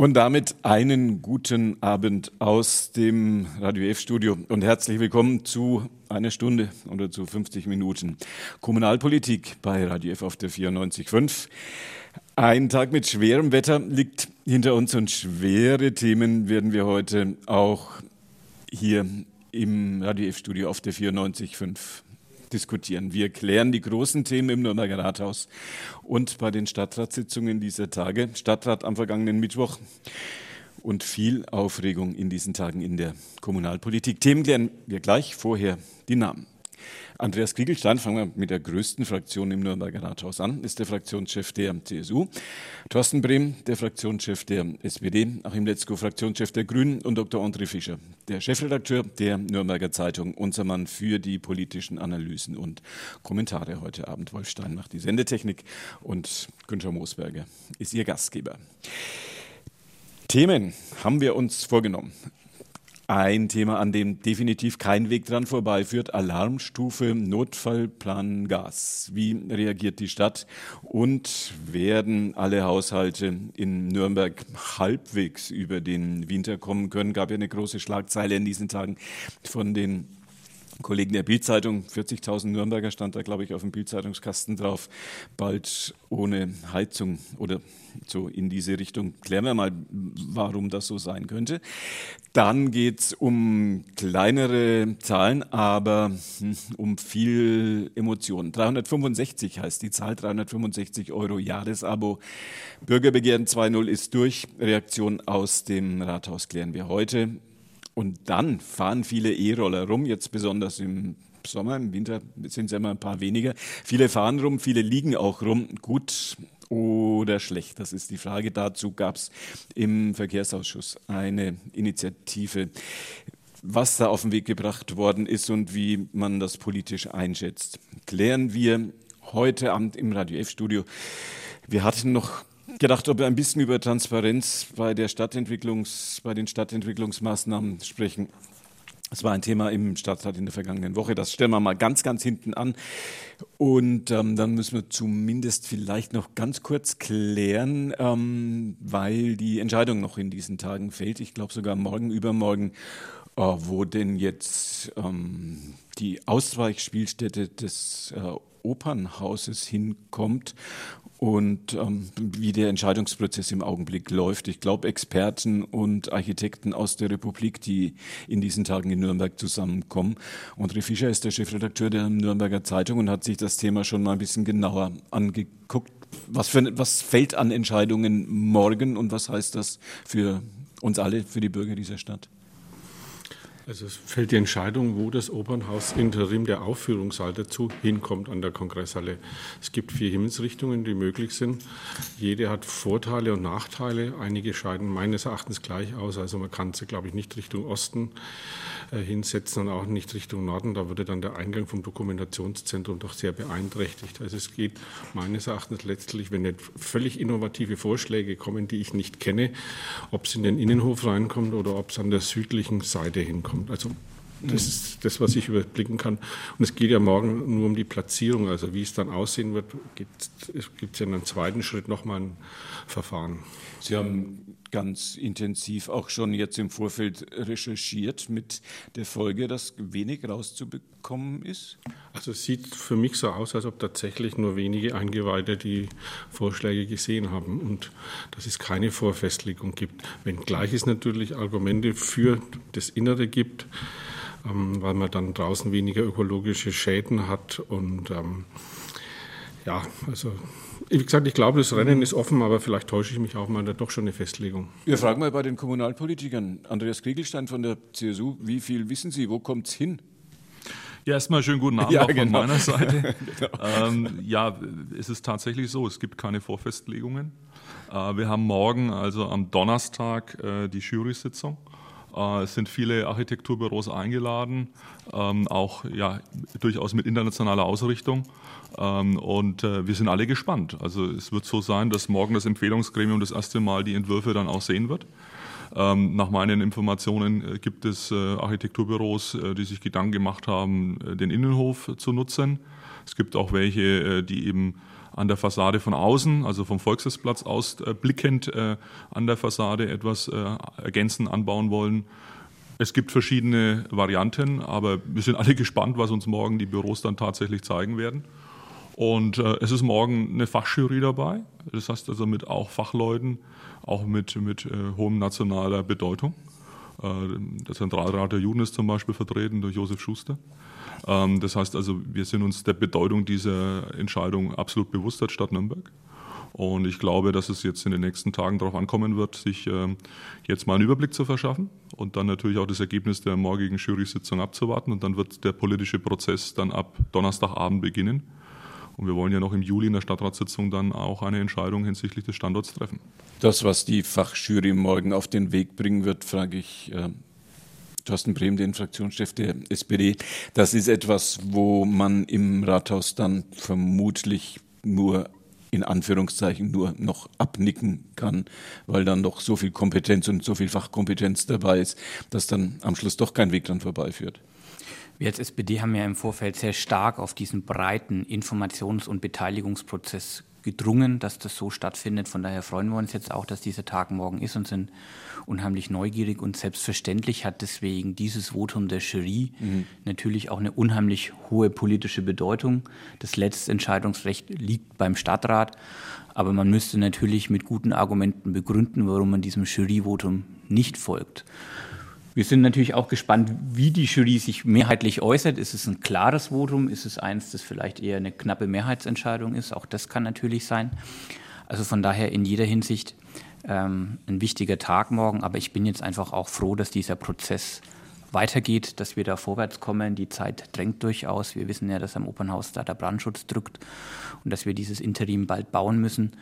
Und damit einen guten Abend aus dem Radio F-Studio und herzlich willkommen zu einer Stunde oder zu 50 Minuten Kommunalpolitik bei Radio F auf der 94.5. Ein Tag mit schwerem Wetter liegt hinter uns und schwere Themen werden wir heute auch hier im Radio F-Studio auf der 94.5 diskutieren. Wir klären die großen Themen im Nürnberger Rathaus und bei den Stadtratssitzungen dieser Tage. Stadtrat am vergangenen Mittwoch und viel Aufregung in diesen Tagen in der Kommunalpolitik. Themen klären wir gleich, vorher die Namen. Andreas Kriegelstein, fangen wir mit der größten Fraktion im Nürnberger Rathaus an, ist der Fraktionschef der CSU. Thorsten Brehm, der Fraktionschef der SPD, Achim Letzko, Fraktionschef der Grünen und Dr. André Fischer, der Chefredakteur der Nürnberger Zeitung, unser Mann für die politischen Analysen und Kommentare heute Abend. Wolf Stein macht die Sendetechnik und Günther Moosberger ist Ihr Gastgeber. Themen haben wir uns vorgenommen. Ein Thema, an dem definitiv kein Weg dran vorbeiführt. Alarmstufe Notfallplan Gas. Wie reagiert die Stadt? Und werden alle Haushalte in Nürnberg halbwegs über den Winter kommen können? Gab ja eine große Schlagzeile in diesen Tagen von den Kollegen der Bildzeitung, 40.000 Nürnberger stand da, glaube ich, auf dem Bildzeitungskasten drauf, bald ohne Heizung oder so in diese Richtung. Klären wir mal, warum das so sein könnte. Dann geht es um kleinere Zahlen, aber hm, um viel Emotionen. 365 heißt die Zahl, 365 Euro Jahresabo. Bürgerbegehren 2.0 ist durch. Reaktion aus dem Rathaus klären wir heute. Und dann fahren viele E-Roller rum, jetzt besonders im Sommer, im Winter sind es immer ein paar weniger. Viele fahren rum, viele liegen auch rum. Gut oder schlecht, das ist die Frage. Dazu gab es im Verkehrsausschuss eine Initiative, was da auf den Weg gebracht worden ist und wie man das politisch einschätzt. Klären wir heute Abend im Radio F-Studio. Wir hatten noch gedacht, ob wir ein bisschen über Transparenz bei, der Stadtentwicklungs, bei den Stadtentwicklungsmaßnahmen sprechen. Das war ein Thema im Stadtrat in der vergangenen Woche. Das stellen wir mal ganz, ganz hinten an. Und ähm, dann müssen wir zumindest vielleicht noch ganz kurz klären, ähm, weil die Entscheidung noch in diesen Tagen fällt. Ich glaube sogar morgen, übermorgen, wo denn jetzt ähm, die Ausweichspielstätte des äh, Opernhauses hinkommt und ähm, wie der Entscheidungsprozess im Augenblick läuft. Ich glaube, Experten und Architekten aus der Republik, die in diesen Tagen in Nürnberg zusammenkommen. André Fischer ist der Chefredakteur der Nürnberger Zeitung und hat sich das Thema schon mal ein bisschen genauer angeguckt. Was, für, was fällt an Entscheidungen morgen und was heißt das für uns alle, für die Bürger dieser Stadt? Also es fällt die Entscheidung, wo das Opernhaus Interim der Aufführungssaal dazu hinkommt an der Kongresshalle. Es gibt vier Himmelsrichtungen, die möglich sind. Jede hat Vorteile und Nachteile. Einige scheiden meines Erachtens gleich aus. Also man kann sie, glaube ich, nicht Richtung Osten äh, hinsetzen und auch nicht Richtung Norden. Da würde dann der Eingang vom Dokumentationszentrum doch sehr beeinträchtigt. Also es geht meines Erachtens letztlich, wenn nicht völlig innovative Vorschläge kommen, die ich nicht kenne, ob es in den Innenhof reinkommt oder ob es an der südlichen Seite hinkommt kommt. Also das ist das, was ich überblicken kann. Und es geht ja morgen nur um die Platzierung. Also wie es dann aussehen wird, gibt es ja in einem zweiten Schritt nochmal ein Verfahren. Sie haben ganz intensiv auch schon jetzt im Vorfeld recherchiert mit der Folge, dass wenig rauszubekommen ist? Also es sieht für mich so aus, als ob tatsächlich nur wenige Eingeweihte die Vorschläge gesehen haben und dass es keine Vorfestlegung gibt. Wenngleich es natürlich Argumente für das Innere gibt, ähm, weil man dann draußen weniger ökologische Schäden hat und ähm, ja, also wie gesagt, ich glaube, das Rennen ist offen, aber vielleicht täusche ich mich auch mal, da doch schon eine Festlegung. Wir fragen mal bei den Kommunalpolitikern. Andreas Kriegelstein von der CSU, wie viel wissen Sie, wo kommt es hin? Ja, erstmal schönen guten Abend ja, auch genau. von meiner Seite. genau. ähm, ja, es ist tatsächlich so, es gibt keine Vorfestlegungen. Äh, wir haben morgen, also am Donnerstag, äh, die Jury-Sitzung. Äh, es sind viele Architekturbüros eingeladen, ähm, auch ja, durchaus mit internationaler Ausrichtung. Ähm, und äh, wir sind alle gespannt. Also es wird so sein, dass morgen das Empfehlungsgremium das erste Mal die Entwürfe dann auch sehen wird. Ähm, nach meinen Informationen äh, gibt es Architekturbüros, die sich Gedanken gemacht haben, den Innenhof zu nutzen. Es gibt auch welche, die eben an der Fassade von außen, also vom Volksfestplatz aus äh, blickend äh, an der Fassade etwas äh, ergänzen, anbauen wollen. Es gibt verschiedene Varianten, aber wir sind alle gespannt, was uns morgen die Büros dann tatsächlich zeigen werden. Und äh, es ist morgen eine Fachjury dabei, das heißt also mit auch Fachleuten, auch mit, mit äh, hohem nationaler Bedeutung. Äh, der Zentralrat der Juden ist zum Beispiel vertreten durch Josef Schuster. Ähm, das heißt also, wir sind uns der Bedeutung dieser Entscheidung absolut bewusst als Stadt Nürnberg. Und ich glaube, dass es jetzt in den nächsten Tagen darauf ankommen wird, sich ähm, jetzt mal einen Überblick zu verschaffen und dann natürlich auch das Ergebnis der morgigen Jury-Sitzung abzuwarten. Und dann wird der politische Prozess dann ab Donnerstagabend beginnen. Und wir wollen ja noch im Juli in der Stadtratssitzung dann auch eine Entscheidung hinsichtlich des Standorts treffen. Das, was die Fachjury morgen auf den Weg bringen wird, frage ich äh, Thorsten Brehm, den Fraktionschef der SPD. Das ist etwas, wo man im Rathaus dann vermutlich nur in Anführungszeichen nur noch abnicken kann, weil dann doch so viel Kompetenz und so viel Fachkompetenz dabei ist, dass dann am Schluss doch kein Weg dran vorbeiführt. Wir als SPD haben ja im Vorfeld sehr stark auf diesen breiten Informations- und Beteiligungsprozess gedrungen, dass das so stattfindet. Von daher freuen wir uns jetzt auch, dass dieser Tag morgen ist und sind unheimlich neugierig. Und selbstverständlich hat deswegen dieses Votum der Jury mhm. natürlich auch eine unheimlich hohe politische Bedeutung. Das letzte Entscheidungsrecht liegt beim Stadtrat. Aber man müsste natürlich mit guten Argumenten begründen, warum man diesem Juryvotum nicht folgt. Wir sind natürlich auch gespannt, wie die Jury sich mehrheitlich äußert. Ist es ein klares Votum? Ist es eins, das vielleicht eher eine knappe Mehrheitsentscheidung ist? Auch das kann natürlich sein. Also von daher in jeder Hinsicht ähm, ein wichtiger Tag morgen. Aber ich bin jetzt einfach auch froh, dass dieser Prozess weitergeht, dass wir da vorwärts kommen. Die Zeit drängt durchaus. Wir wissen ja, dass am Opernhaus da der Brandschutz drückt und dass wir dieses Interim bald bauen müssen.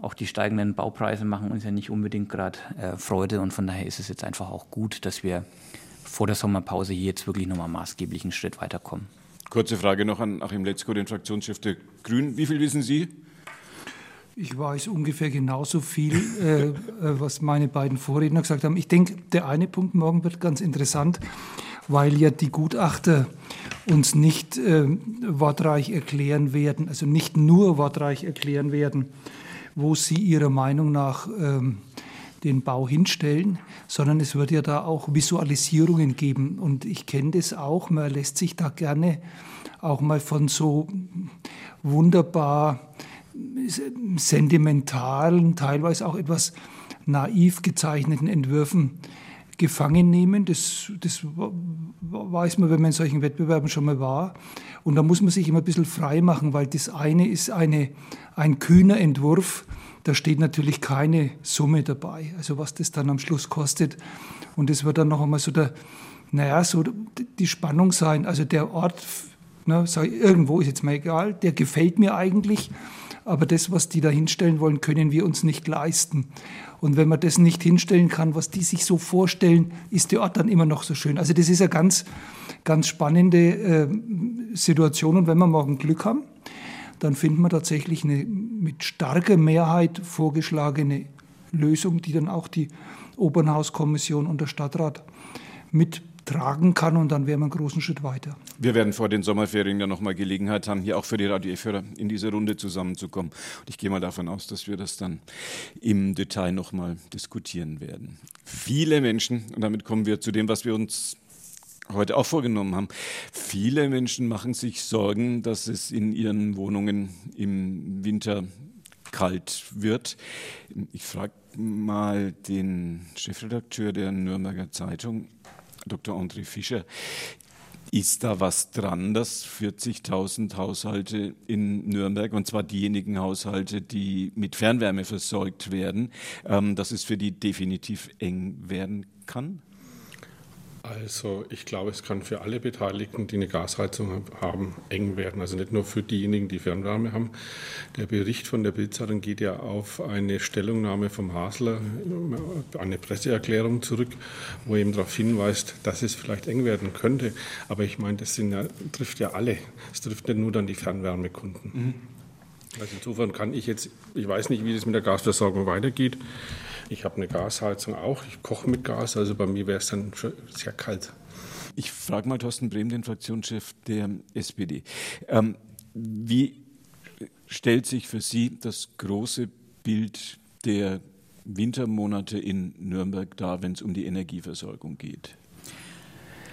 Auch die steigenden Baupreise machen uns ja nicht unbedingt gerade äh, Freude und von daher ist es jetzt einfach auch gut, dass wir vor der Sommerpause hier jetzt wirklich nochmal maßgeblich einen Schritt weiterkommen. Kurze Frage noch an Achim Letzko, den Fraktionschef der Grünen. Wie viel wissen Sie? Ich weiß ungefähr genauso viel, äh, äh, was meine beiden Vorredner gesagt haben. Ich denke, der eine Punkt morgen wird ganz interessant, weil ja die Gutachter uns nicht äh, wortreich erklären werden, also nicht nur wortreich erklären werden, wo sie ihrer Meinung nach ähm, den Bau hinstellen, sondern es wird ja da auch Visualisierungen geben. Und ich kenne das auch, man lässt sich da gerne auch mal von so wunderbar sentimentalen, teilweise auch etwas naiv gezeichneten Entwürfen gefangen nehmen. Das, das weiß man, wenn man in solchen Wettbewerben schon mal war. Und da muss man sich immer ein bisschen frei machen, weil das eine ist eine, ein kühner Entwurf, da steht natürlich keine Summe dabei, also was das dann am Schluss kostet. Und das wird dann noch einmal so der, naja, so die Spannung sein. Also der Ort, ne, sag, irgendwo ist jetzt mal egal, der gefällt mir eigentlich aber das, was die da hinstellen wollen, können wir uns nicht leisten. Und wenn man das nicht hinstellen kann, was die sich so vorstellen, ist der Ort dann immer noch so schön. Also das ist eine ganz, ganz spannende äh, Situation. Und wenn wir morgen Glück haben, dann finden wir tatsächlich eine mit starker Mehrheit vorgeschlagene Lösung, die dann auch die Opernhauskommission und der Stadtrat mit tragen kann und dann wären wir einen großen Schritt weiter. Wir werden vor den Sommerferien ja nochmal Gelegenheit haben, hier auch für die Radio F-Hörer in diese Runde zusammenzukommen. Und ich gehe mal davon aus, dass wir das dann im Detail nochmal diskutieren werden. Viele Menschen, und damit kommen wir zu dem, was wir uns heute auch vorgenommen haben. Viele Menschen machen sich Sorgen, dass es in ihren Wohnungen im Winter kalt wird. Ich frage mal den Chefredakteur der Nürnberger Zeitung, Dr. André Fischer. Ist da was dran, dass 40.000 Haushalte in Nürnberg, und zwar diejenigen Haushalte, die mit Fernwärme versorgt werden, ähm, dass es für die definitiv eng werden kann? Also ich glaube, es kann für alle Beteiligten, die eine Gasheizung haben, eng werden. Also nicht nur für diejenigen, die Fernwärme haben. Der Bericht von der Bildzeitung geht ja auf eine Stellungnahme vom Hasler, eine Presseerklärung zurück, wo er eben darauf hinweist, dass es vielleicht eng werden könnte. Aber ich meine, das ja, trifft ja alle. Es trifft nicht nur dann die Fernwärmekunden. Mhm. Also insofern kann ich jetzt, ich weiß nicht, wie das mit der Gasversorgung weitergeht. Ich habe eine Gasheizung auch. Ich koche mit Gas, also bei mir wäre es dann schon sehr kalt. Ich frage mal Thorsten Brehm, den Fraktionschef der SPD. Ähm, wie stellt sich für Sie das große Bild der Wintermonate in Nürnberg dar, wenn es um die Energieversorgung geht?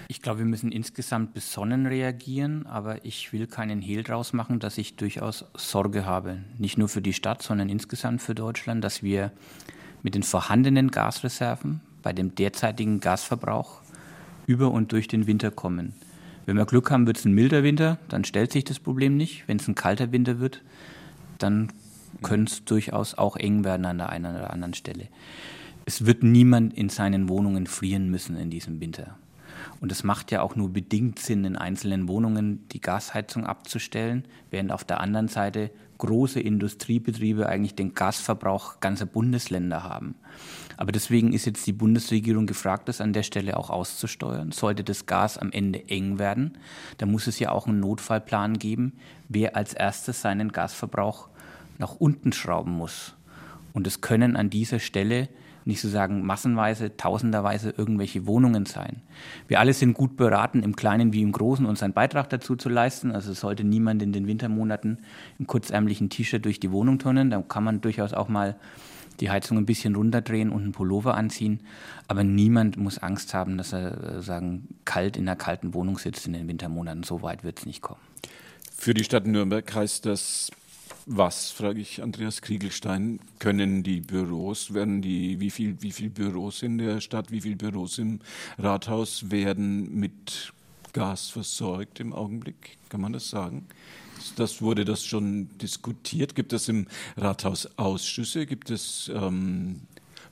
Ich glaube, wir müssen insgesamt besonnen reagieren, aber ich will keinen Hehl draus machen, dass ich durchaus Sorge habe, nicht nur für die Stadt, sondern insgesamt für Deutschland, dass wir mit den vorhandenen Gasreserven bei dem derzeitigen Gasverbrauch über und durch den Winter kommen. Wenn wir Glück haben, wird es ein milder Winter, dann stellt sich das Problem nicht. Wenn es ein kalter Winter wird, dann könnte es durchaus auch eng werden an der einen oder anderen Stelle. Es wird niemand in seinen Wohnungen frieren müssen in diesem Winter. Und es macht ja auch nur bedingt Sinn, in einzelnen Wohnungen die Gasheizung abzustellen, während auf der anderen Seite große Industriebetriebe eigentlich den Gasverbrauch ganzer Bundesländer haben. Aber deswegen ist jetzt die Bundesregierung gefragt, das an der Stelle auch auszusteuern. Sollte das Gas am Ende eng werden, dann muss es ja auch einen Notfallplan geben, wer als erstes seinen Gasverbrauch nach unten schrauben muss. Und es können an dieser Stelle nicht so sagen massenweise, tausenderweise irgendwelche Wohnungen sein. Wir alle sind gut beraten, im Kleinen wie im Großen unseren Beitrag dazu zu leisten. Also sollte niemand in den Wintermonaten im kurzärmlichen T-Shirt durch die Wohnung turnen. Da kann man durchaus auch mal die Heizung ein bisschen runterdrehen und einen Pullover anziehen. Aber niemand muss Angst haben, dass er äh, sagen, kalt in einer kalten Wohnung sitzt in den Wintermonaten. So weit wird es nicht kommen. Für die Stadt Nürnberg heißt das was, frage ich Andreas Kriegelstein, können die Büros, werden die, wie viel, wie viel Büros in der Stadt, wie viele Büros im Rathaus werden mit Gas versorgt im Augenblick? Kann man das sagen? Das wurde das schon diskutiert? Gibt es im Rathaus Ausschüsse? Gibt es ähm,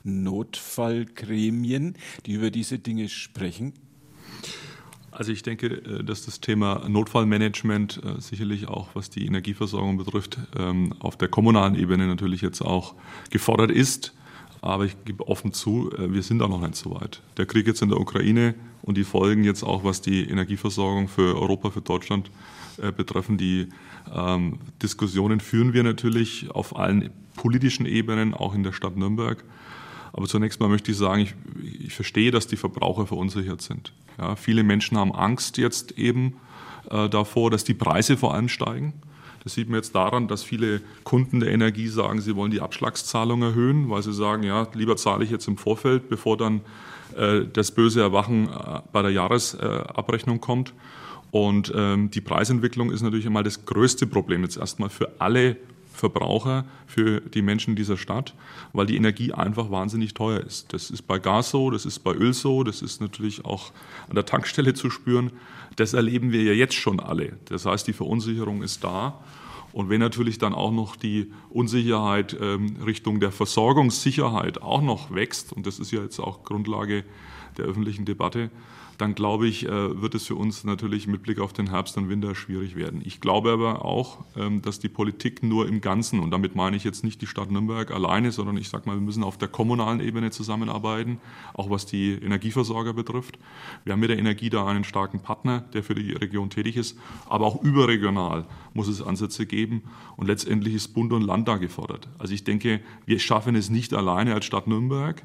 Notfallgremien, die über diese Dinge sprechen? Also ich denke, äh, dass das Thema Notfallmanagement äh, sicherlich auch, was die Energieversorgung betrifft, ähm, auf der kommunalen Ebene natürlich jetzt auch gefordert ist. Aber ich gebe offen zu, äh, wir sind auch noch nicht so weit. Der Krieg jetzt in der Ukraine und die Folgen jetzt auch, was die Energieversorgung für Europa, für Deutschland betreffen, die ähm, Diskussionen führen wir natürlich auf allen politischen Ebenen, auch in der Stadt Nürnberg. Aber zunächst mal möchte ich sagen, ich, ich verstehe, dass die Verbraucher verunsichert sind. Ja, viele Menschen haben Angst jetzt eben äh, davor, dass die Preise vor allem steigen. Das sieht man jetzt daran, dass viele Kunden der Energie sagen, sie wollen die Abschlagszahlung erhöhen, weil sie sagen, ja, lieber zahle ich jetzt im Vorfeld, bevor dann äh, das böse Erwachen äh, bei der Jahresabrechnung kommt. Und ähm, die Preisentwicklung ist natürlich einmal das größte Problem jetzt erstmal für alle Verbraucher, für die Menschen dieser Stadt, weil die Energie einfach wahnsinnig teuer ist. Das ist bei Gas so, das ist bei Öl so, das ist natürlich auch an der Tankstelle zu spüren. Das erleben wir ja jetzt schon alle. Das heißt, die Verunsicherung ist da. Und wenn natürlich dann auch noch die Unsicherheit ähm, Richtung der Versorgungssicherheit auch noch wächst, und das ist ja jetzt auch Grundlage der öffentlichen Debatte, dann glaube ich, äh, wird es für uns natürlich mit Blick auf den Herbst und Winter schwierig werden. Ich glaube aber auch, ähm, dass die Politik nur im Ganzen, und damit meine ich jetzt nicht die Stadt Nürnberg alleine, sondern ich sage mal, wir müssen auf der kommunalen Ebene zusammenarbeiten, auch was die Energieversorger betrifft. Wir haben mit der Energie da einen starken Partner, der für die Region tätig ist, aber auch überregional muss es Ansätze geben und letztendlich ist Bund und Land da gefordert. Also ich denke, wir schaffen es nicht alleine als Stadt Nürnberg,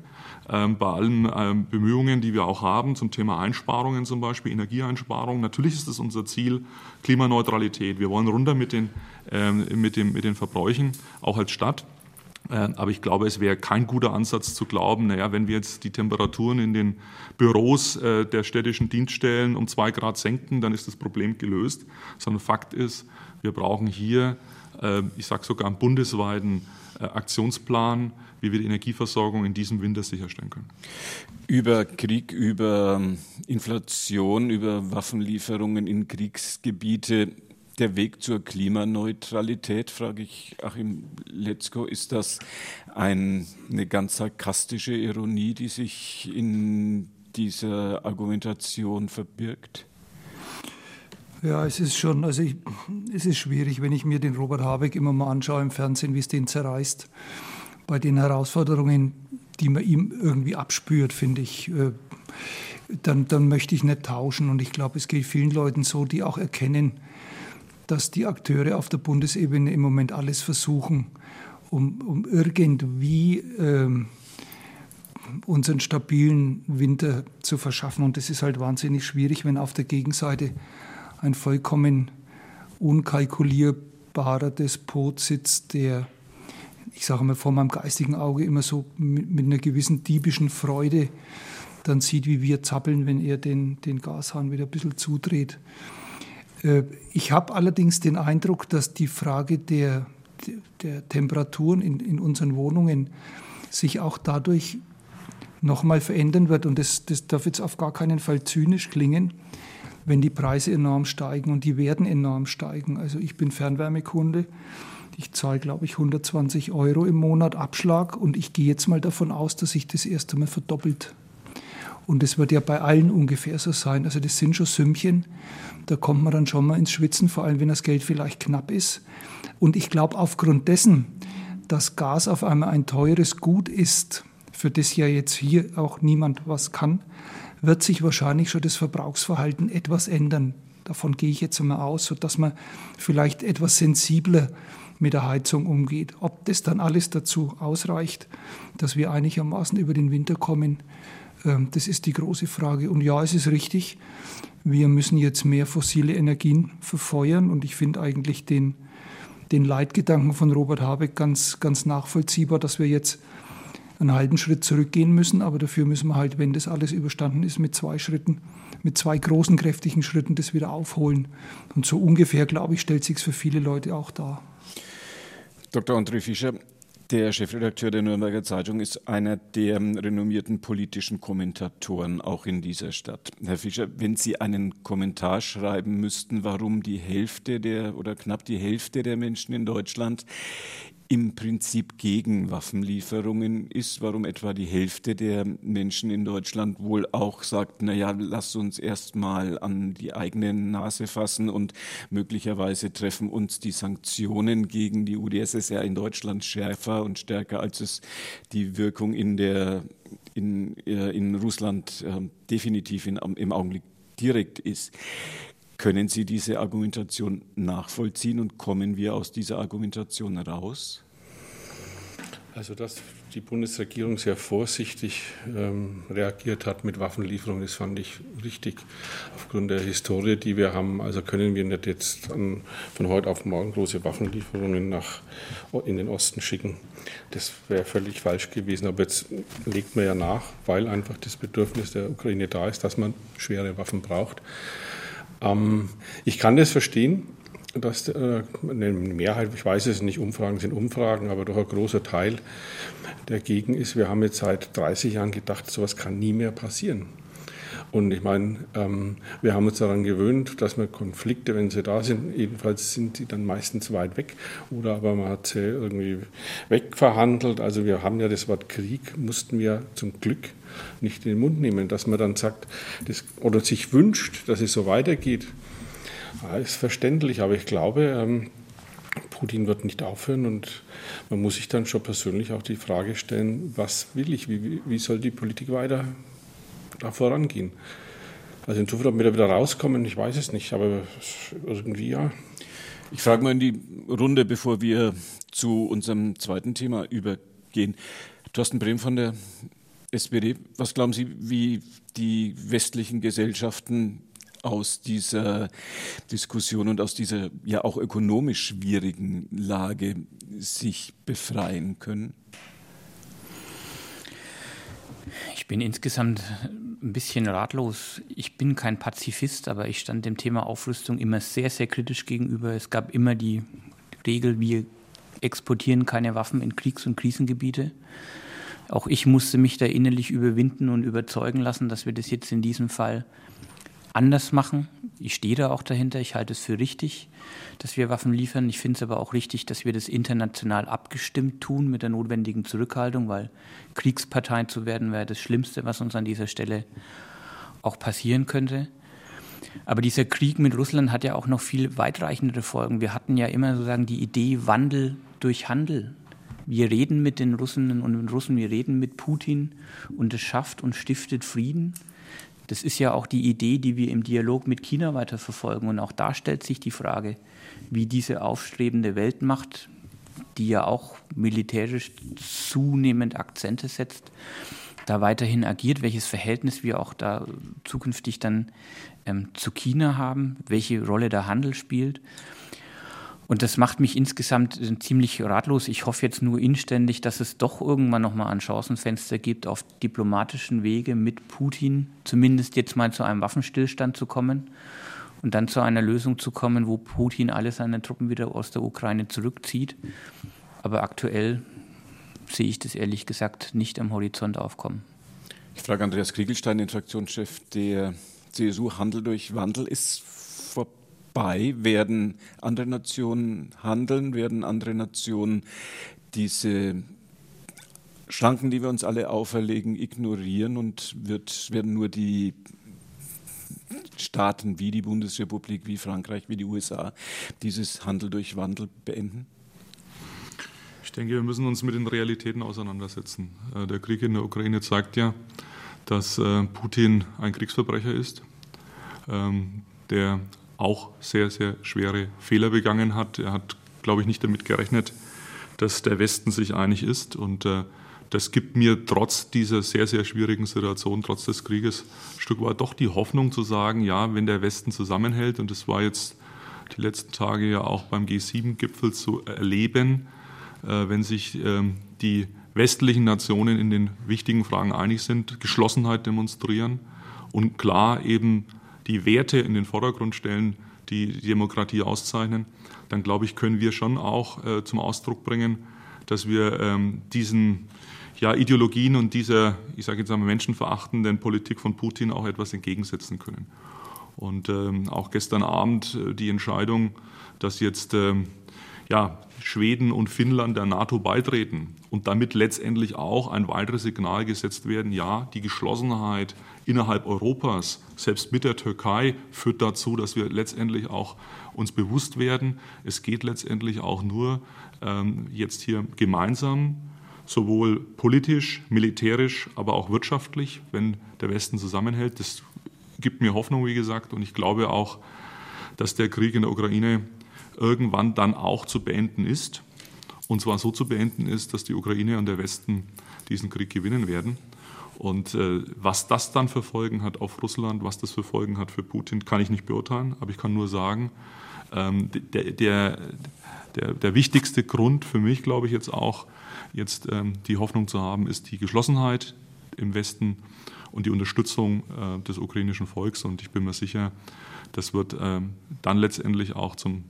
ähm, bei allen ähm, Bemühungen, die wir auch haben zum Thema Einsparungen zum Beispiel, Energieeinsparungen. Natürlich ist es unser Ziel, Klimaneutralität. Wir wollen runter mit den, ähm, mit, dem, mit den Verbräuchen, auch als Stadt. Äh, aber ich glaube, es wäre kein guter Ansatz zu glauben, naja, wenn wir jetzt die Temperaturen in den Büros äh, der städtischen Dienststellen um zwei Grad senken, dann ist das Problem gelöst. Sondern Fakt ist, wir brauchen hier, äh, ich sage sogar einen bundesweiten Aktionsplan, wie wir die Energieversorgung in diesem Winter sicherstellen können. Über Krieg, über ähm, Inflation, über Waffenlieferungen in Kriegsgebiete, der Weg zur Klimaneutralität, frage ich Achim Letzko, ist das ein, eine ganz sarkastische Ironie, die sich in dieser Argumentation verbirgt? Ja, es ist schon, also ich, es ist schwierig, wenn ich mir den Robert Habeck immer mal anschaue im Fernsehen, wie es den zerreißt bei den Herausforderungen, die man ihm irgendwie abspürt, finde ich, äh, dann, dann möchte ich nicht tauschen. Und ich glaube, es geht vielen Leuten so, die auch erkennen, dass die Akteure auf der Bundesebene im Moment alles versuchen, um, um irgendwie ähm, unseren stabilen Winter zu verschaffen. Und das ist halt wahnsinnig schwierig, wenn auf der Gegenseite ein vollkommen unkalkulierbar unsichtbarer Despot sitzt, der, ich sage mal, vor meinem geistigen Auge immer so mit, mit einer gewissen diebischen Freude dann sieht, wie wir zappeln, wenn er den, den Gashahn wieder ein bisschen zudreht. Äh, ich habe allerdings den Eindruck, dass die Frage der, der Temperaturen in, in unseren Wohnungen sich auch dadurch nochmal verändern wird. Und das, das darf jetzt auf gar keinen Fall zynisch klingen, wenn die Preise enorm steigen und die werden enorm steigen. Also ich bin Fernwärmekunde. Ich zahle, glaube ich, 120 Euro im Monat Abschlag und ich gehe jetzt mal davon aus, dass sich das erst einmal verdoppelt. Und das wird ja bei allen ungefähr so sein. Also das sind schon Sümmchen. Da kommt man dann schon mal ins Schwitzen, vor allem wenn das Geld vielleicht knapp ist. Und ich glaube, aufgrund dessen, dass Gas auf einmal ein teures Gut ist, für das ja jetzt hier auch niemand was kann, wird sich wahrscheinlich schon das Verbrauchsverhalten etwas ändern. Davon gehe ich jetzt einmal aus, sodass man vielleicht etwas sensibler mit der Heizung umgeht. Ob das dann alles dazu ausreicht, dass wir einigermaßen über den Winter kommen, ähm, das ist die große Frage. Und ja, es ist richtig, wir müssen jetzt mehr fossile Energien verfeuern. Und ich finde eigentlich den, den Leitgedanken von Robert Habeck ganz, ganz nachvollziehbar, dass wir jetzt einen halben Schritt zurückgehen müssen. Aber dafür müssen wir halt, wenn das alles überstanden ist, mit zwei Schritten, mit zwei großen, kräftigen Schritten das wieder aufholen. Und so ungefähr, glaube ich, stellt sich für viele Leute auch dar. Dr. André Fischer, der Chefredakteur der Nürnberger Zeitung ist einer der renommierten politischen Kommentatoren auch in dieser Stadt. Herr Fischer, wenn Sie einen Kommentar schreiben müssten, warum die Hälfte der oder knapp die Hälfte der Menschen in Deutschland im Prinzip gegen Waffenlieferungen ist, warum etwa die Hälfte der Menschen in Deutschland wohl auch sagt, na ja, lasst uns erstmal an die eigene Nase fassen und möglicherweise treffen uns die Sanktionen gegen die UdSSR in Deutschland schärfer und stärker, als es die Wirkung in der in, äh, in Russland äh, definitiv in, im Augenblick direkt ist. Können Sie diese Argumentation nachvollziehen und kommen wir aus dieser Argumentation raus? Also, dass die Bundesregierung sehr vorsichtig ähm, reagiert hat mit Waffenlieferungen, das fand ich richtig. Aufgrund der Historie, die wir haben, also können wir nicht jetzt an, von heute auf morgen große Waffenlieferungen nach, in den Osten schicken. Das wäre völlig falsch gewesen. Aber jetzt legt man ja nach, weil einfach das Bedürfnis der Ukraine da ist, dass man schwere Waffen braucht. Ähm, ich kann das verstehen, dass äh, eine Mehrheit, ich weiß es nicht, Umfragen sind Umfragen, aber doch ein großer Teil dagegen ist. Wir haben jetzt seit 30 Jahren gedacht, sowas kann nie mehr passieren. Und ich meine, ähm, wir haben uns daran gewöhnt, dass man Konflikte, wenn sie da sind, jedenfalls sind sie dann meistens weit weg oder aber man hat sie irgendwie wegverhandelt. Also wir haben ja das Wort Krieg, mussten wir zum Glück nicht in den Mund nehmen, dass man dann sagt das, oder sich wünscht, dass es so weitergeht. Ist verständlich, aber ich glaube, ähm, Putin wird nicht aufhören und man muss sich dann schon persönlich auch die Frage stellen, was will ich, wie, wie soll die Politik weiter da vorangehen. Also insofern, ob wir da wieder rauskommen, ich weiß es nicht, aber irgendwie ja. Ich frage mal in die Runde, bevor wir zu unserem zweiten Thema übergehen. Thorsten Brehm von der SPD, was glauben Sie, wie die westlichen Gesellschaften aus dieser Diskussion und aus dieser ja auch ökonomisch schwierigen Lage sich befreien können? Ich bin insgesamt ein bisschen ratlos. Ich bin kein Pazifist, aber ich stand dem Thema Aufrüstung immer sehr, sehr kritisch gegenüber. Es gab immer die Regel, wir exportieren keine Waffen in Kriegs- und Krisengebiete. Auch ich musste mich da innerlich überwinden und überzeugen lassen, dass wir das jetzt in diesem Fall anders machen. Ich stehe da auch dahinter. Ich halte es für richtig, dass wir Waffen liefern. Ich finde es aber auch richtig, dass wir das international abgestimmt tun mit der notwendigen Zurückhaltung, weil Kriegspartei zu werden wäre das Schlimmste, was uns an dieser Stelle auch passieren könnte. Aber dieser Krieg mit Russland hat ja auch noch viel weitreichendere Folgen. Wir hatten ja immer sozusagen die Idee Wandel durch Handel. Wir reden mit den Russinnen und den Russen, wir reden mit Putin und es schafft und stiftet Frieden. Das ist ja auch die Idee, die wir im Dialog mit China weiterverfolgen. Und auch da stellt sich die Frage, wie diese aufstrebende Weltmacht, die ja auch militärisch zunehmend Akzente setzt, da weiterhin agiert, welches Verhältnis wir auch da zukünftig dann ähm, zu China haben, welche Rolle der Handel spielt. Und das macht mich insgesamt ziemlich ratlos. Ich hoffe jetzt nur inständig, dass es doch irgendwann nochmal ein Chancenfenster gibt, auf diplomatischen Wege mit Putin zumindest jetzt mal zu einem Waffenstillstand zu kommen und dann zu einer Lösung zu kommen, wo Putin alle seine Truppen wieder aus der Ukraine zurückzieht. Aber aktuell sehe ich das ehrlich gesagt nicht am Horizont aufkommen. Ich frage Andreas Kriegelstein, den Fraktionschef der CSU. Handel durch Wandel ist vorbei. Werden andere Nationen handeln? Werden andere Nationen diese Schranken, die wir uns alle auferlegen, ignorieren und wird, werden nur die Staaten wie die Bundesrepublik, wie Frankreich, wie die USA dieses Handel durch Wandel beenden? Ich denke, wir müssen uns mit den Realitäten auseinandersetzen. Äh, der Krieg in der Ukraine zeigt ja, dass äh, Putin ein Kriegsverbrecher ist, ähm, der auch sehr, sehr schwere Fehler begangen hat. Er hat, glaube ich, nicht damit gerechnet, dass der Westen sich einig ist. Und äh, das gibt mir trotz dieser sehr, sehr schwierigen Situation, trotz des Krieges, ein Stück weit doch die Hoffnung zu sagen, ja, wenn der Westen zusammenhält, und das war jetzt die letzten Tage ja auch beim G7-Gipfel zu erleben, äh, wenn sich ähm, die westlichen Nationen in den wichtigen Fragen einig sind, Geschlossenheit demonstrieren und klar eben die Werte in den Vordergrund stellen, die die Demokratie auszeichnen, dann glaube ich, können wir schon auch äh, zum Ausdruck bringen, dass wir ähm, diesen ja, Ideologien und dieser, ich sage jetzt einmal, menschenverachtenden Politik von Putin auch etwas entgegensetzen können. Und ähm, auch gestern Abend äh, die Entscheidung, dass jetzt ähm, ja, Schweden und Finnland der NATO beitreten und damit letztendlich auch ein weiteres Signal gesetzt werden, ja, die Geschlossenheit innerhalb Europas, selbst mit der Türkei, führt dazu, dass wir letztendlich auch uns bewusst werden, es geht letztendlich auch nur ähm, jetzt hier gemeinsam, sowohl politisch, militärisch, aber auch wirtschaftlich, wenn der Westen zusammenhält. Das gibt mir Hoffnung, wie gesagt, und ich glaube auch, dass der Krieg in der Ukraine irgendwann dann auch zu beenden ist. Und zwar so zu beenden ist, dass die Ukraine und der Westen diesen Krieg gewinnen werden. Und äh, was das dann für Folgen hat auf Russland, was das für Folgen hat für Putin, kann ich nicht beurteilen. Aber ich kann nur sagen, ähm, der, der, der, der, wichtigste Grund für mich, glaube ich, jetzt auch, jetzt ähm, die Hoffnung zu haben, ist die Geschlossenheit im Westen und die Unterstützung äh, des ukrainischen Volks. Und ich bin mir sicher, das wird ähm, dann letztendlich auch zum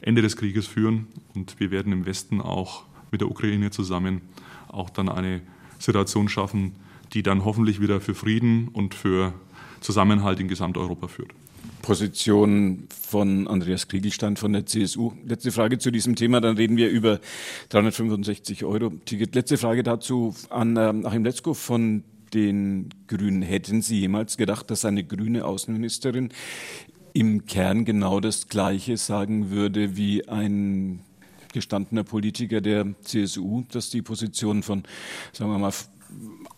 Ende des Krieges führen. Und wir werden im Westen auch mit der Ukraine zusammen auch dann eine Situation schaffen, die dann hoffentlich wieder für Frieden und für Zusammenhalt in Gesamteuropa führt. Position von Andreas Kriegelstein von der CSU. Letzte Frage zu diesem Thema, dann reden wir über 365 Euro Ticket. Letzte Frage dazu an ähm, Achim Letzko von den Grünen. Hätten Sie jemals gedacht, dass eine grüne Außenministerin im Kern genau das Gleiche sagen würde wie ein gestandener Politiker der CSU, dass die Position von, sagen wir mal,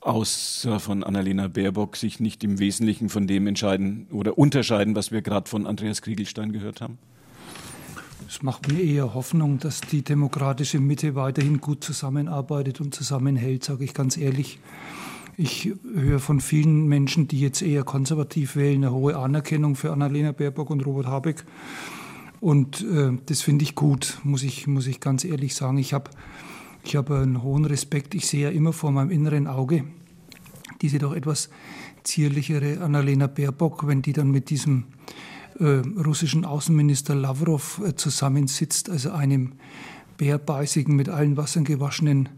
außer von Annalena Baerbock sich nicht im Wesentlichen von dem entscheiden oder unterscheiden, was wir gerade von Andreas Kriegelstein gehört haben? Es macht mir eher Hoffnung, dass die demokratische Mitte weiterhin gut zusammenarbeitet und zusammenhält, sage ich ganz ehrlich. Ich höre von vielen Menschen, die jetzt eher konservativ wählen, eine hohe Anerkennung für Annalena Baerbock und Robert Habeck. Und äh, das finde ich gut, muss ich, muss ich ganz ehrlich sagen. Ich habe ich hab einen hohen Respekt. Ich sehe ja immer vor meinem inneren Auge diese doch etwas zierlichere Annalena Baerbock, wenn die dann mit diesem äh, russischen Außenminister Lavrov äh, zusammensitzt, also einem bärbeißigen, mit allen Wassern gewaschenen,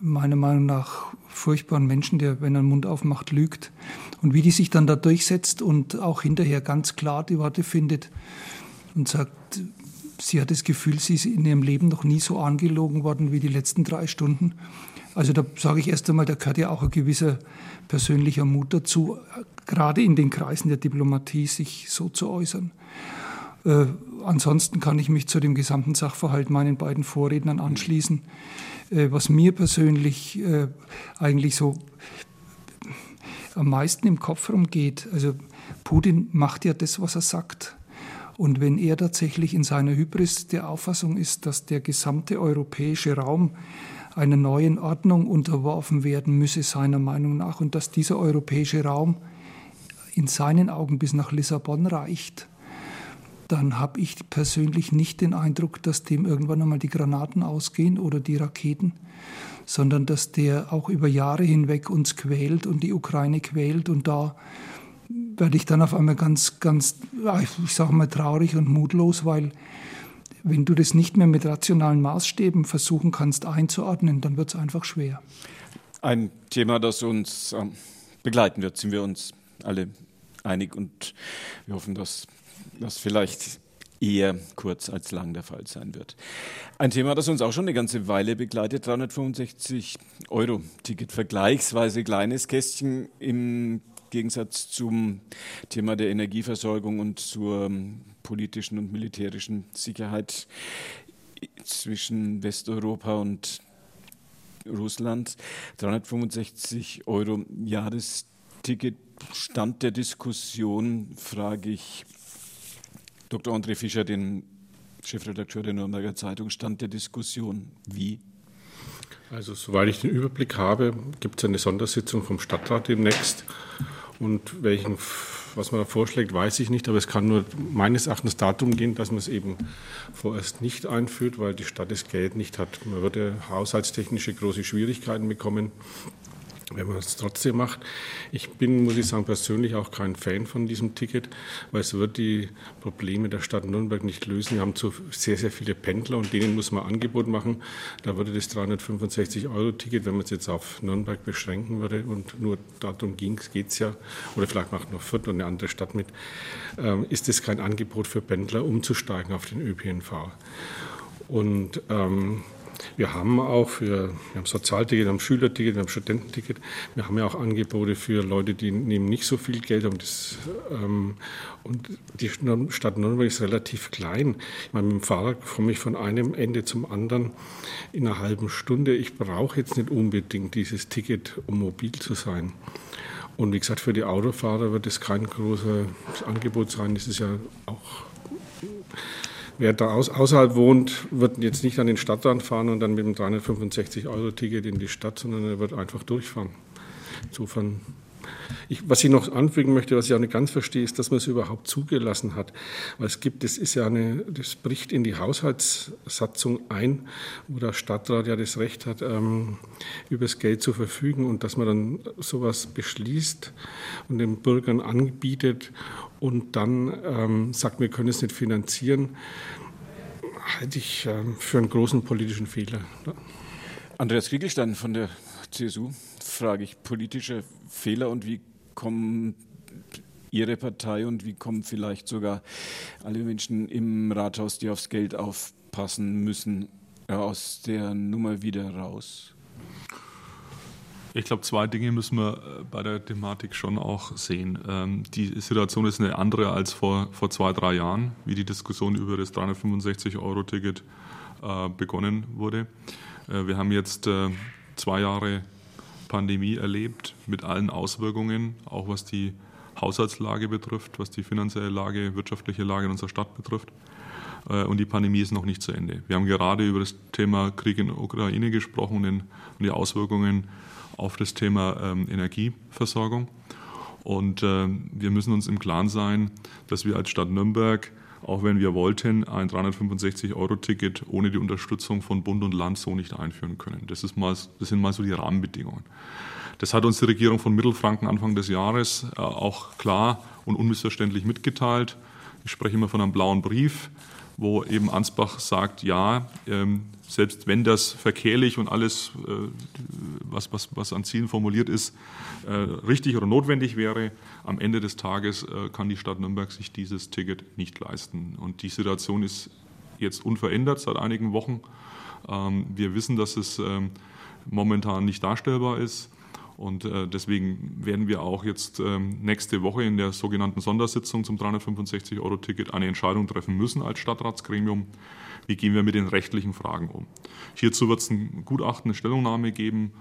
meiner Meinung nach furchtbaren Menschen, der, wenn er den Mund aufmacht, lügt. Und wie die sich dann da durchsetzt und auch hinterher ganz klar die Worte findet und sagt, sie hat das Gefühl, sie ist in ihrem Leben noch nie so angelogen worden wie die letzten drei Stunden. Also da sage ich erst einmal, da gehört ja auch ein gewisser persönlicher Mut dazu, gerade in den Kreisen der Diplomatie sich so zu äußern. Äh, ansonsten kann ich mich zu dem gesamten Sachverhalt meinen beiden Vorrednern anschließen. Äh, was mir persönlich äh, eigentlich so am meisten im Kopf rumgeht, also Putin macht ja das, was er sagt. Und wenn er tatsächlich in seiner Hybris der Auffassung ist, dass der gesamte europäische Raum einer neuen Ordnung unterworfen werden müsse, seiner Meinung nach, und dass dieser europäische Raum in seinen Augen bis nach Lissabon reicht, dann habe ich persönlich nicht den Eindruck, dass dem irgendwann einmal die Granaten ausgehen oder die Raketen, sondern dass der auch über Jahre hinweg uns quält und die Ukraine quält. Und da werde ich dann auf einmal ganz, ganz, ich sage mal, traurig und mutlos, weil wenn du das nicht mehr mit rationalen Maßstäben versuchen kannst einzuordnen, dann wird es einfach schwer. Ein Thema, das uns ähm, begleiten wird, sind wir uns alle einig und wir hoffen, dass das vielleicht eher kurz als lang der Fall sein wird. Ein Thema, das uns auch schon eine ganze Weile begleitet, 365 Euro Ticket, vergleichsweise kleines Kästchen im Gegensatz zum Thema der Energieversorgung und zur ähm, politischen und militärischen Sicherheit zwischen Westeuropa und Russland. 365 Euro Jahresticket. Stand der Diskussion, frage ich Dr. André Fischer, den Chefredakteur der Nürnberger Zeitung, Stand der Diskussion wie? Also soweit ich den Überblick habe, gibt es eine Sondersitzung vom Stadtrat demnächst. Und welchen, was man da vorschlägt, weiß ich nicht, aber es kann nur meines Erachtens darum gehen, dass man es eben vorerst nicht einführt, weil die Stadt das Geld nicht hat. Man würde haushaltstechnische große Schwierigkeiten bekommen wenn man es trotzdem macht. Ich bin, muss ich sagen, persönlich auch kein Fan von diesem Ticket, weil es wird die Probleme der Stadt Nürnberg nicht lösen. Wir haben zu sehr, sehr viele Pendler und denen muss man Angebot machen. Da würde das 365-Euro-Ticket, wenn man es jetzt auf Nürnberg beschränken würde und nur darum ging geht es ja, oder vielleicht macht noch Fürth und eine andere Stadt mit, ähm, ist es kein Angebot für Pendler, umzusteigen auf den ÖPNV. Und ähm, wir haben auch für, wir haben Sozialticket, wir haben Schülerticket, wir haben Studententicket. Wir haben ja auch Angebote für Leute, die nehmen nicht so viel Geld. Und, das, ähm, und die Stadt Nürnberg ist relativ klein. Ich meine, mit dem Fahrrad komme ich von einem Ende zum anderen in einer halben Stunde. Ich brauche jetzt nicht unbedingt dieses Ticket, um mobil zu sein. Und wie gesagt, für die Autofahrer wird es kein großes Angebot sein. Das ist ja auch Wer da außerhalb wohnt, wird jetzt nicht an den Stadtrand fahren und dann mit dem 365-Euro-Ticket in die Stadt, sondern er wird einfach durchfahren. Insofern, ich, was ich noch anfügen möchte, was ich auch nicht ganz verstehe, ist, dass man es überhaupt zugelassen hat. Weil es gibt, das ist ja eine, das bricht in die Haushaltssatzung ein, wo der Stadtrat ja das Recht hat, ähm, über das Geld zu verfügen und dass man dann sowas beschließt und den Bürgern anbietet und dann ähm, sagt, wir können es nicht finanzieren, halte ich ähm, für einen großen politischen Fehler. Andreas Kriegelstein von der CSU frage ich, politische Fehler und wie kommen Ihre Partei und wie kommen vielleicht sogar alle Menschen im Rathaus, die aufs Geld aufpassen müssen, aus der Nummer wieder raus? Ich glaube, zwei Dinge müssen wir äh, bei der Thematik schon auch sehen. Ähm, die Situation ist eine andere als vor, vor zwei, drei Jahren, wie die Diskussion über das 365-Euro-Ticket äh, begonnen wurde. Äh, wir haben jetzt zwei Jahre Pandemie erlebt mit allen Auswirkungen, auch was die Haushaltslage betrifft, was die finanzielle Lage, wirtschaftliche Lage in unserer Stadt betrifft. Und die Pandemie ist noch nicht zu Ende. Wir haben gerade über das Thema Krieg in der Ukraine gesprochen und die Auswirkungen auf das Thema ähm, Energieversorgung. Und äh, wir müssen uns im Klaren sein, dass wir als Stadt Nürnberg, auch wenn wir wollten, ein 365-Euro-Ticket ohne die Unterstützung von Bund und Land so nicht einführen können. Das, ist mal, das sind mal so die Rahmenbedingungen. Das hat uns die Regierung von Mittelfranken Anfang des Jahres äh, auch klar und unmissverständlich mitgeteilt. Ich spreche immer von einem blauen Brief wo eben Ansbach sagt, ja, ähm, selbst wenn das verkehrlich und alles, äh, was, was, was an Zielen formuliert ist, äh, richtig oder notwendig wäre, am Ende des Tages äh, kann die Stadt Nürnberg sich dieses Ticket nicht leisten. Und die Situation ist jetzt unverändert seit einigen Wochen. Ähm, wir wissen, dass es ähm, momentan nicht darstellbar ist. Und deswegen werden wir auch jetzt ähm, nächste Woche in der sogenannten Sondersitzung zum 365-Euro-Ticket eine Entscheidung treffen müssen als Stadtratsgremium. Wie gehen wir mit den rechtlichen Fragen um? Hierzu wird es ein Gutachten, eine Stellungnahme geben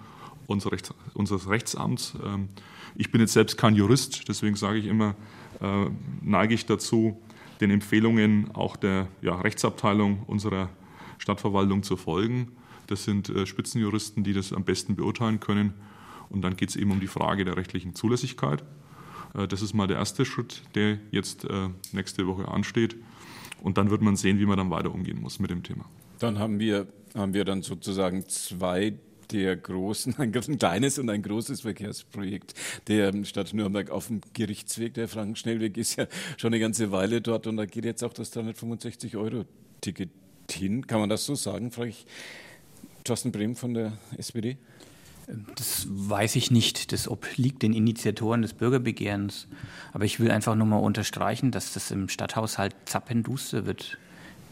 unser Rechts, unseres Rechtsamts. Ähm, ich bin jetzt selbst kein Jurist, deswegen sage ich immer, äh, neige ich dazu, den Empfehlungen auch der ja, Rechtsabteilung unserer Stadtverwaltung zu folgen. Das sind äh, Spitzenjuristen, die das am besten beurteilen können. Und dann geht es eben um die Frage der rechtlichen Zulässigkeit. Äh, das ist mal der erste Schritt, der jetzt nächste Woche ansteht. Und dann wird man sehen, wie man dann weiter umgehen muss mit dem Thema. Dann haben wir, haben wir dann sozusagen zwei der großen, ein kleines und ein großes Verkehrsprojekt der Stadt Nürnberg auf dem Gerichtsweg. Der Frankenschnellweg ist ja schon eine ganze Weile dort und da geht jetzt auch das 365-Euro-Ticket hin. Kann man das so sagen, frage ich Thorsten Brehm von der SPD? Das weiß ich nicht. Das obliegt den Initiatoren des Bürgerbegehrens. Aber ich will einfach nur mal unterstreichen, dass das im Stadthaushalt zappenduster wird.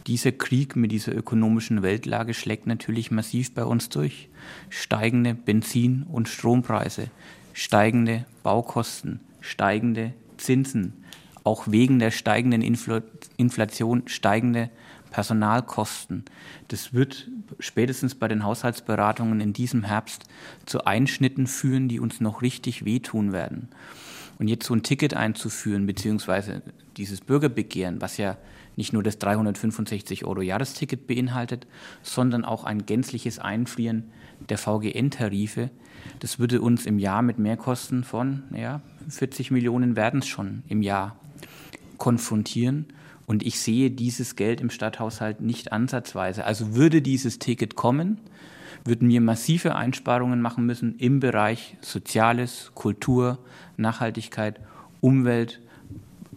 Dieser Krieg mit dieser ökonomischen Weltlage schlägt natürlich massiv bei uns durch. Steigende Benzin- und Strompreise, steigende Baukosten, steigende Zinsen, auch wegen der steigenden Inflation steigende Personalkosten. Das wird spätestens bei den Haushaltsberatungen in diesem Herbst zu Einschnitten führen, die uns noch richtig wehtun werden. Und jetzt so ein Ticket einzuführen, beziehungsweise dieses Bürgerbegehren, was ja nicht nur das 365 Euro Jahresticket beinhaltet, sondern auch ein gänzliches Einfrieren der VGN-Tarife, das würde uns im Jahr mit Mehrkosten von ja, 40 Millionen werden es schon im Jahr konfrontieren. Und ich sehe dieses Geld im Stadthaushalt nicht ansatzweise. Also würde dieses Ticket kommen, würden wir massive Einsparungen machen müssen im Bereich Soziales, Kultur, Nachhaltigkeit, Umwelt,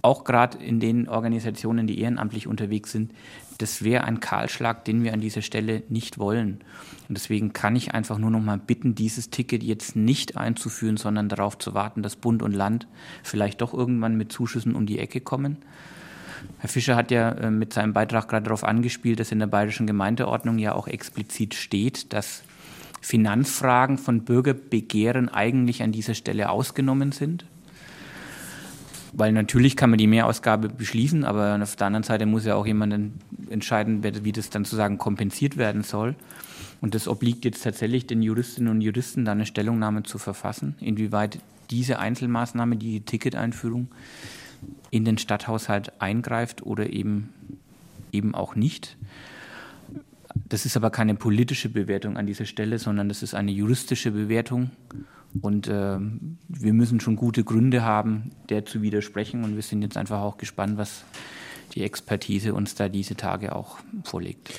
auch gerade in den Organisationen, die ehrenamtlich unterwegs sind. Das wäre ein Kahlschlag, den wir an dieser Stelle nicht wollen. Und deswegen kann ich einfach nur noch mal bitten, dieses Ticket jetzt nicht einzuführen, sondern darauf zu warten, dass Bund und Land vielleicht doch irgendwann mit Zuschüssen um die Ecke kommen. Herr Fischer hat ja äh, mit seinem Beitrag gerade darauf angespielt, dass in der bayerischen Gemeindeordnung ja auch explizit steht, dass Finanzfragen von Bürgerbegehren eigentlich an dieser Stelle ausgenommen sind. Weil natürlich kann man die Mehrausgabe beschließen, aber auf der anderen Seite muss ja auch jemand entscheiden, wie das dann sozusagen kompensiert werden soll. Und das obliegt jetzt tatsächlich den Juristinnen und Juristen, da eine Stellungnahme zu verfassen, inwieweit diese Einzelmaßnahme, die Ticketeinführung, in den Stadthaushalt eingreift oder eben, eben auch nicht. Das ist aber keine politische Bewertung an dieser Stelle, sondern das ist eine juristische Bewertung. Und äh, wir müssen schon gute Gründe haben, der zu widersprechen. Und wir sind jetzt einfach auch gespannt, was die Expertise uns da diese Tage auch vorlegt.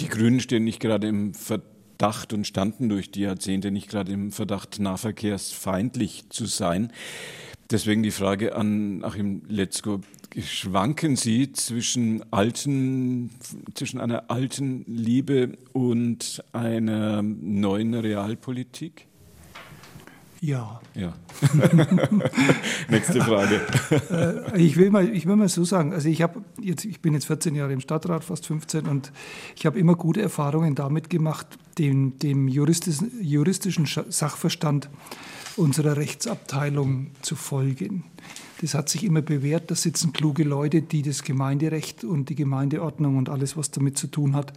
Die Grünen stehen nicht gerade im Verdacht und standen durch die Jahrzehnte nicht gerade im Verdacht, nahverkehrsfeindlich zu sein. Deswegen die Frage an Achim Letzko. Schwanken Sie zwischen alten, zwischen einer alten Liebe und einer neuen Realpolitik? Ja. Ja. Nächste Frage. Äh, ich, will mal, ich will mal so sagen, also ich, jetzt, ich bin jetzt 14 Jahre im Stadtrat, fast 15, und ich habe immer gute Erfahrungen damit gemacht, dem, dem juristischen, juristischen Sachverstand unserer Rechtsabteilung zu folgen. Das hat sich immer bewährt. Da sitzen kluge Leute, die das Gemeinderecht und die Gemeindeordnung und alles, was damit zu tun hat,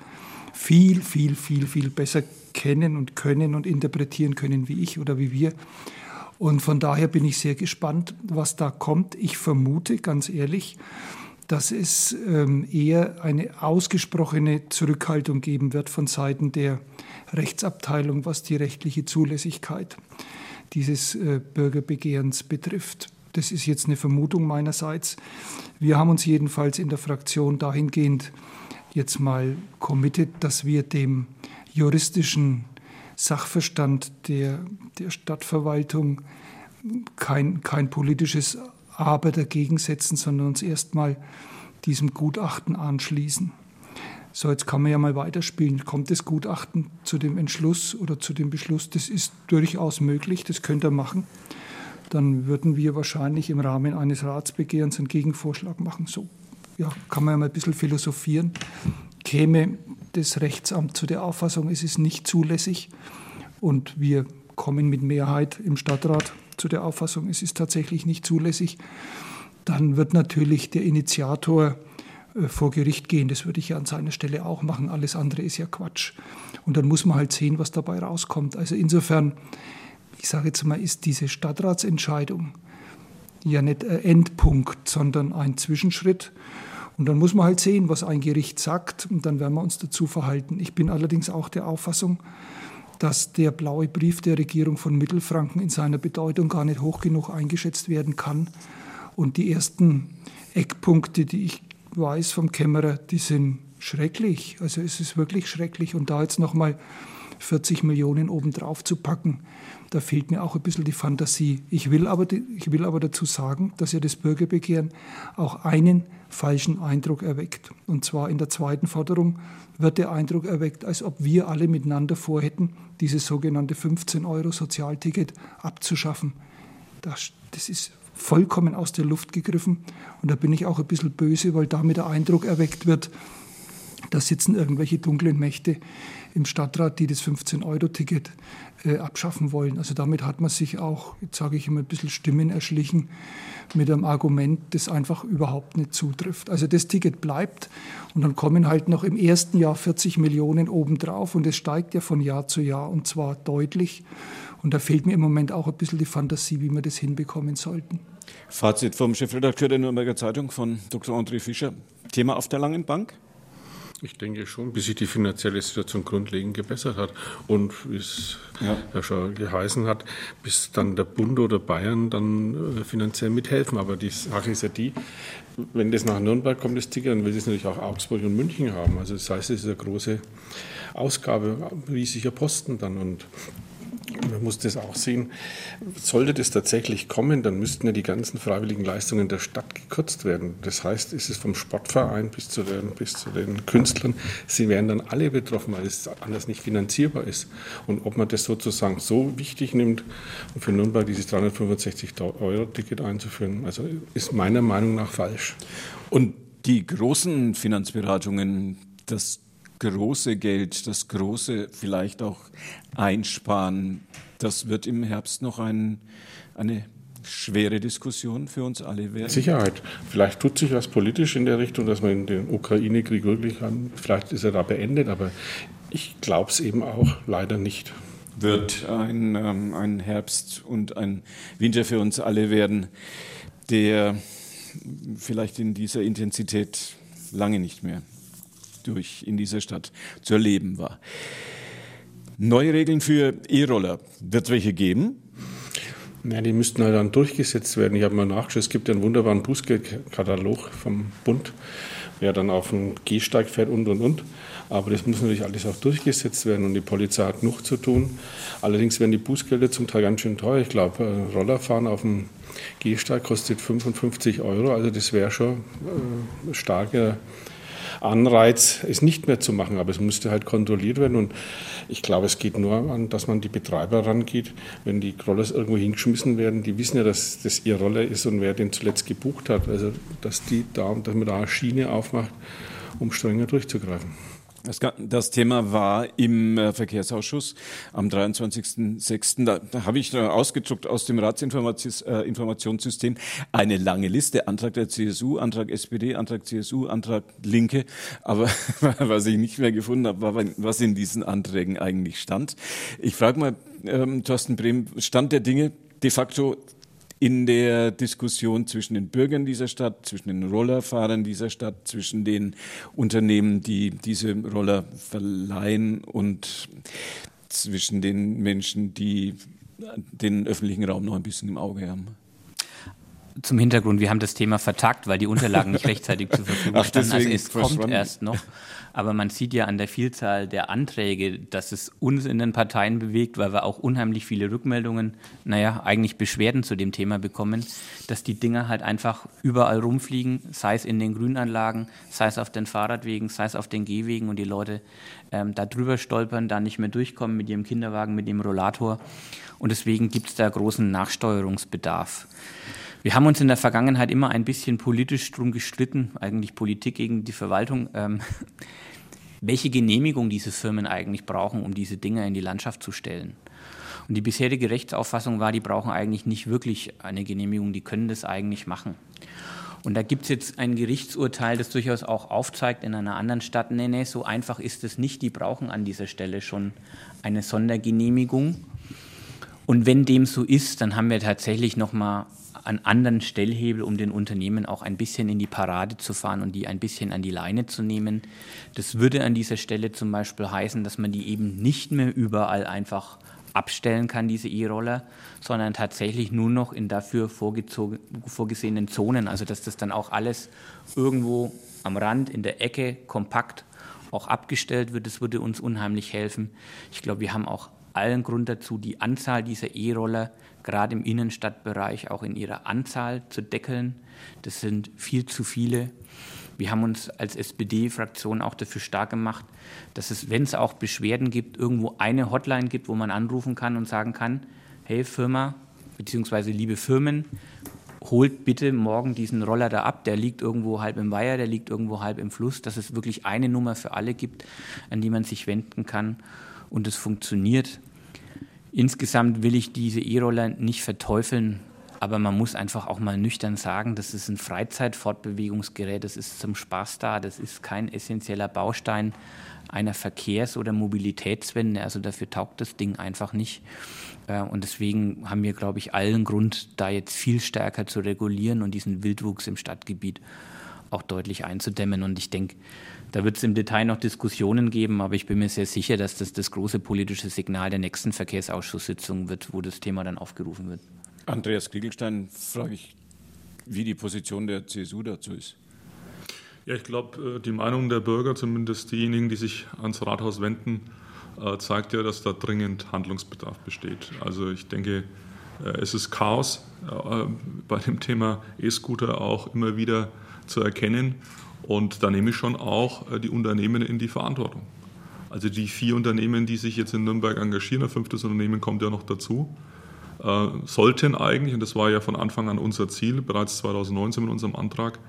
viel, viel, viel, viel besser kennen und können und interpretieren können wie ich oder wie wir. Und von daher bin ich sehr gespannt, was da kommt. Ich vermute, ganz ehrlich, dass es ähm, eher eine ausgesprochene Zurückhaltung geben wird von Seiten der Rechtsabteilung, was die rechtliche Zulässigkeit dieses äh, Bürgerbegehrens betrifft. Das ist jetzt eine Vermutung meinerseits. Wir haben uns jedenfalls in der Fraktion dahingehend jetzt mal committed, dass wir dem juristischen Sachverstand der, der Stadtverwaltung kein, kein politisches Aber dagegen setzen, sondern uns erstmal diesem Gutachten anschließen. So, jetzt kann man ja mal weiterspielen. Kommt das Gutachten zu dem Entschluss oder zu dem Beschluss? Das ist durchaus möglich, das könnte er machen. Dann würden wir wahrscheinlich im Rahmen eines Ratsbegehrens einen Gegenvorschlag machen. So ja, kann man ja mal ein bisschen philosophieren. Käme das Rechtsamt zu der Auffassung, es ist nicht zulässig und wir kommen mit Mehrheit im Stadtrat zu der Auffassung, es ist tatsächlich nicht zulässig, dann wird natürlich der Initiator vor Gericht gehen. Das würde ich ja an seiner Stelle auch machen. Alles andere ist ja Quatsch. Und dann muss man halt sehen, was dabei rauskommt. Also insofern, ich sage jetzt mal, ist diese Stadtratsentscheidung ja nicht ein Endpunkt, sondern ein Zwischenschritt. Und dann muss man halt sehen, was ein Gericht sagt, und dann werden wir uns dazu verhalten. Ich bin allerdings auch der Auffassung, dass der blaue Brief der Regierung von Mittelfranken in seiner Bedeutung gar nicht hoch genug eingeschätzt werden kann. Und die ersten Eckpunkte, die ich weiß vom Kämmerer, die sind schrecklich. Also es ist wirklich schrecklich. Und da jetzt nochmal 40 Millionen obendrauf zu packen, da fehlt mir auch ein bisschen die Fantasie. Ich will, aber, ich will aber dazu sagen, dass ja das Bürgerbegehren auch einen falschen Eindruck erweckt. Und zwar in der zweiten Forderung wird der Eindruck erweckt, als ob wir alle miteinander vorhätten, dieses sogenannte 15 Euro Sozialticket abzuschaffen. Das, das ist vollkommen aus der Luft gegriffen. Und da bin ich auch ein bisschen böse, weil damit der Eindruck erweckt wird, da sitzen irgendwelche dunklen Mächte im Stadtrat, die das 15-Euro-Ticket äh, abschaffen wollen. Also damit hat man sich auch, jetzt sage ich immer, ein bisschen Stimmen erschlichen mit einem Argument, das einfach überhaupt nicht zutrifft. Also das Ticket bleibt und dann kommen halt noch im ersten Jahr 40 Millionen obendrauf und es steigt ja von Jahr zu Jahr und zwar deutlich. Und da fehlt mir im Moment auch ein bisschen die Fantasie, wie wir das hinbekommen sollten. Fazit vom Chefredakteur der Nürnberger Zeitung von Dr. André Fischer. Thema auf der langen Bank? Ich denke schon, bis sich die finanzielle Situation grundlegend gebessert hat und wie es ja. ja schon geheißen hat, bis dann der Bund oder Bayern dann äh, finanziell mithelfen. Aber die Sache ist ja die, wenn das nach Nürnberg kommt, das Ticket, dann will es natürlich auch Augsburg und München haben. Also das heißt, es ist eine große Ausgabe, riesiger Posten dann und man muss das auch sehen, sollte das tatsächlich kommen, dann müssten ja die ganzen freiwilligen Leistungen der Stadt gekürzt werden. Das heißt, ist es vom Sportverein bis zu den, bis zu den Künstlern, sie wären dann alle betroffen, weil es anders nicht finanzierbar ist. Und ob man das sozusagen so wichtig nimmt, um für Nürnberg dieses 365 Euro Ticket einzuführen, also ist meiner Meinung nach falsch. Und die großen Finanzberatungen, das große Geld, das große vielleicht auch Einsparen, das wird im Herbst noch ein, eine schwere Diskussion für uns alle werden. Sicherheit. Vielleicht tut sich was politisch in der Richtung, dass man den Ukraine-Krieg wirklich haben. Vielleicht ist er da beendet, aber ich glaube es eben auch leider nicht. Wird ein, ähm, ein Herbst und ein Winter für uns alle werden, der vielleicht in dieser Intensität lange nicht mehr durch in dieser Stadt zu erleben war. Neue Regeln für E-Roller. Wird es welche geben? Ja, die müssten halt dann durchgesetzt werden. Ich habe mal nachgeschaut, es gibt einen wunderbaren Bußgeldkatalog vom Bund, wer dann auf den Gehsteig fährt und und und. Aber das muss natürlich alles auch durchgesetzt werden und die Polizei hat genug zu tun. Allerdings werden die Bußgelder zum Teil ganz schön teuer. Ich glaube, äh, Rollerfahren auf dem Gehsteig kostet 55 Euro. Also das wäre schon äh, starker Anreiz, es nicht mehr zu machen. Aber es müsste halt kontrolliert werden. Und ich glaube, es geht nur an, dass man die Betreiber rangeht. Wenn die Rollers irgendwo hingeschmissen werden, die wissen ja, dass das ihr Roller ist und wer den zuletzt gebucht hat. Also, dass, die da, dass man da eine Schiene aufmacht, um strenger durchzugreifen. Das, Thema war im äh, Verkehrsausschuss am 23.06. Da, habe ich ausgedruckt aus dem Ratsinformationssystem äh, eine lange Liste. Antrag der CSU, Antrag SPD, Antrag CSU, Antrag Linke. Aber was ich nicht mehr gefunden habe, war, was in diesen Anträgen eigentlich stand. Ich frage mal, ähm, Thorsten Brehm, Stand der Dinge de facto in der Diskussion zwischen den Bürgern dieser Stadt, zwischen den Rollerfahrern dieser Stadt, zwischen den Unternehmen, die diese Roller verleihen und zwischen den Menschen, die den öffentlichen Raum noch ein bisschen im Auge haben. Zum Hintergrund, wir haben das Thema vertagt, weil die Unterlagen nicht rechtzeitig zur Verfügung standen. Also es kommt erst noch. Aber man sieht ja an der Vielzahl der Anträge, dass es uns in den Parteien bewegt, weil wir auch unheimlich viele Rückmeldungen, naja, eigentlich Beschwerden zu dem Thema bekommen, dass die Dinger halt einfach überall rumfliegen, sei es in den Grünanlagen, sei es auf den Fahrradwegen, sei es auf den Gehwegen und die Leute ähm, da drüber stolpern, da nicht mehr durchkommen mit ihrem Kinderwagen, mit dem Rollator. Und deswegen gibt es da großen Nachsteuerungsbedarf. Wir haben uns in der Vergangenheit immer ein bisschen politisch drum gestritten, eigentlich Politik gegen die Verwaltung. Ähm, welche Genehmigung diese Firmen eigentlich brauchen, um diese Dinge in die Landschaft zu stellen. Und die bisherige Rechtsauffassung war, die brauchen eigentlich nicht wirklich eine Genehmigung, die können das eigentlich machen. Und da gibt es jetzt ein Gerichtsurteil, das durchaus auch aufzeigt in einer anderen Stadt, nee, nee, so einfach ist es nicht, die brauchen an dieser Stelle schon eine Sondergenehmigung. Und wenn dem so ist, dann haben wir tatsächlich nochmal an anderen Stellhebel, um den Unternehmen auch ein bisschen in die Parade zu fahren und die ein bisschen an die Leine zu nehmen. Das würde an dieser Stelle zum Beispiel heißen, dass man die eben nicht mehr überall einfach abstellen kann, diese E-Roller, sondern tatsächlich nur noch in dafür vorgesehenen Zonen. Also dass das dann auch alles irgendwo am Rand, in der Ecke, kompakt auch abgestellt wird. Das würde uns unheimlich helfen. Ich glaube, wir haben auch allen Grund dazu, die Anzahl dieser E-Roller gerade im Innenstadtbereich auch in ihrer Anzahl zu deckeln. Das sind viel zu viele. Wir haben uns als SPD-Fraktion auch dafür stark gemacht, dass es, wenn es auch Beschwerden gibt, irgendwo eine Hotline gibt, wo man anrufen kann und sagen kann, hey Firma, beziehungsweise liebe Firmen, holt bitte morgen diesen Roller da ab, der liegt irgendwo halb im Weiher, der liegt irgendwo halb im Fluss, dass es wirklich eine Nummer für alle gibt, an die man sich wenden kann und es funktioniert. Insgesamt will ich diese E-Roller nicht verteufeln, aber man muss einfach auch mal nüchtern sagen, das ist ein Freizeitfortbewegungsgerät, das ist zum Spaß da, das ist kein essentieller Baustein einer Verkehrs- oder Mobilitätswende. Also dafür taugt das Ding einfach nicht. Äh, und deswegen haben wir, glaube ich, allen Grund, da jetzt viel stärker zu regulieren und diesen Wildwuchs im Stadtgebiet auch deutlich einzudämmen. Und ich denke, da wird es im Detail noch Diskussionen geben, aber ich bin mir sehr sicher, dass das das große politische Signal der nächsten Verkehrsausschusssitzung wird, wo das Thema dann aufgerufen wird. Andreas Kriegelstein, frage ich, wie die Position der CSU dazu ist. Ja, ich glaube, äh, die Meinung der Bürger, zumindest diejenigen, die sich ans Rathaus wenden, äh, zeigt ja, dass da dringend Handlungsbedarf besteht. Also ich denke, äh, es ist Chaos bei dem Thema E-Scooter auch immer wieder zu erkennen. Und da nehme ich schon auch die Unternehmen in die Verantwortung. Also die vier Unternehmen, die sich jetzt in Nürnberg engagieren, ein fünftes Unternehmen kommt ja noch dazu, äh, sollten eigentlich, und das war ja von Anfang an unser Ziel, bereits 2019 mit unserem Antrag,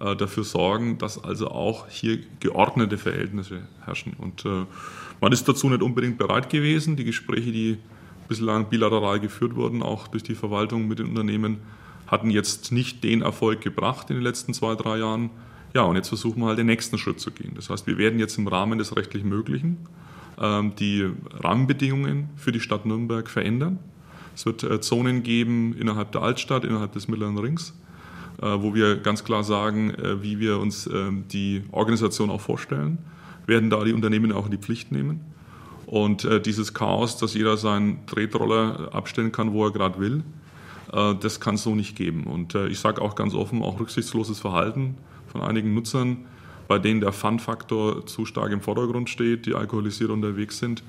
äh, dafür sorgen, dass also auch hier geordnete Verhältnisse herrschen. Und äh, man ist dazu nicht unbedingt bereit gewesen. Die Gespräche, die bislang bilateral geführt wurden, auch durch die Verwaltung mit den Unternehmen, hatten jetzt nicht den Erfolg gebracht in den letzten zwei, drei Jahren. Ja, und jetzt versuchen wir halt den nächsten Schritt zu gehen. Das heißt, wir werden jetzt im Rahmen des rechtlich Möglichen ähm, die Rahmenbedingungen für die Stadt Nürnberg verändern. Es wird äh, Zonen geben innerhalb der Altstadt, innerhalb des Mittleren Rings, äh, wo wir ganz klar sagen, äh, wie wir uns ähm, die Organisation auch vorstellen, werden da die Unternehmen auch in die Pflicht nehmen. Und dieses Chaos, dass jeder seinen Tretroller abstellen kann, wo er gerade will, das kann es so nicht geben. Und ich sage auch ganz offen, auch rücksichtsloses Verhalten von einigen Nutzern, bei denen der Fun-Faktor zu stark im Vordergrund steht, die alkoholisiert unterwegs sind,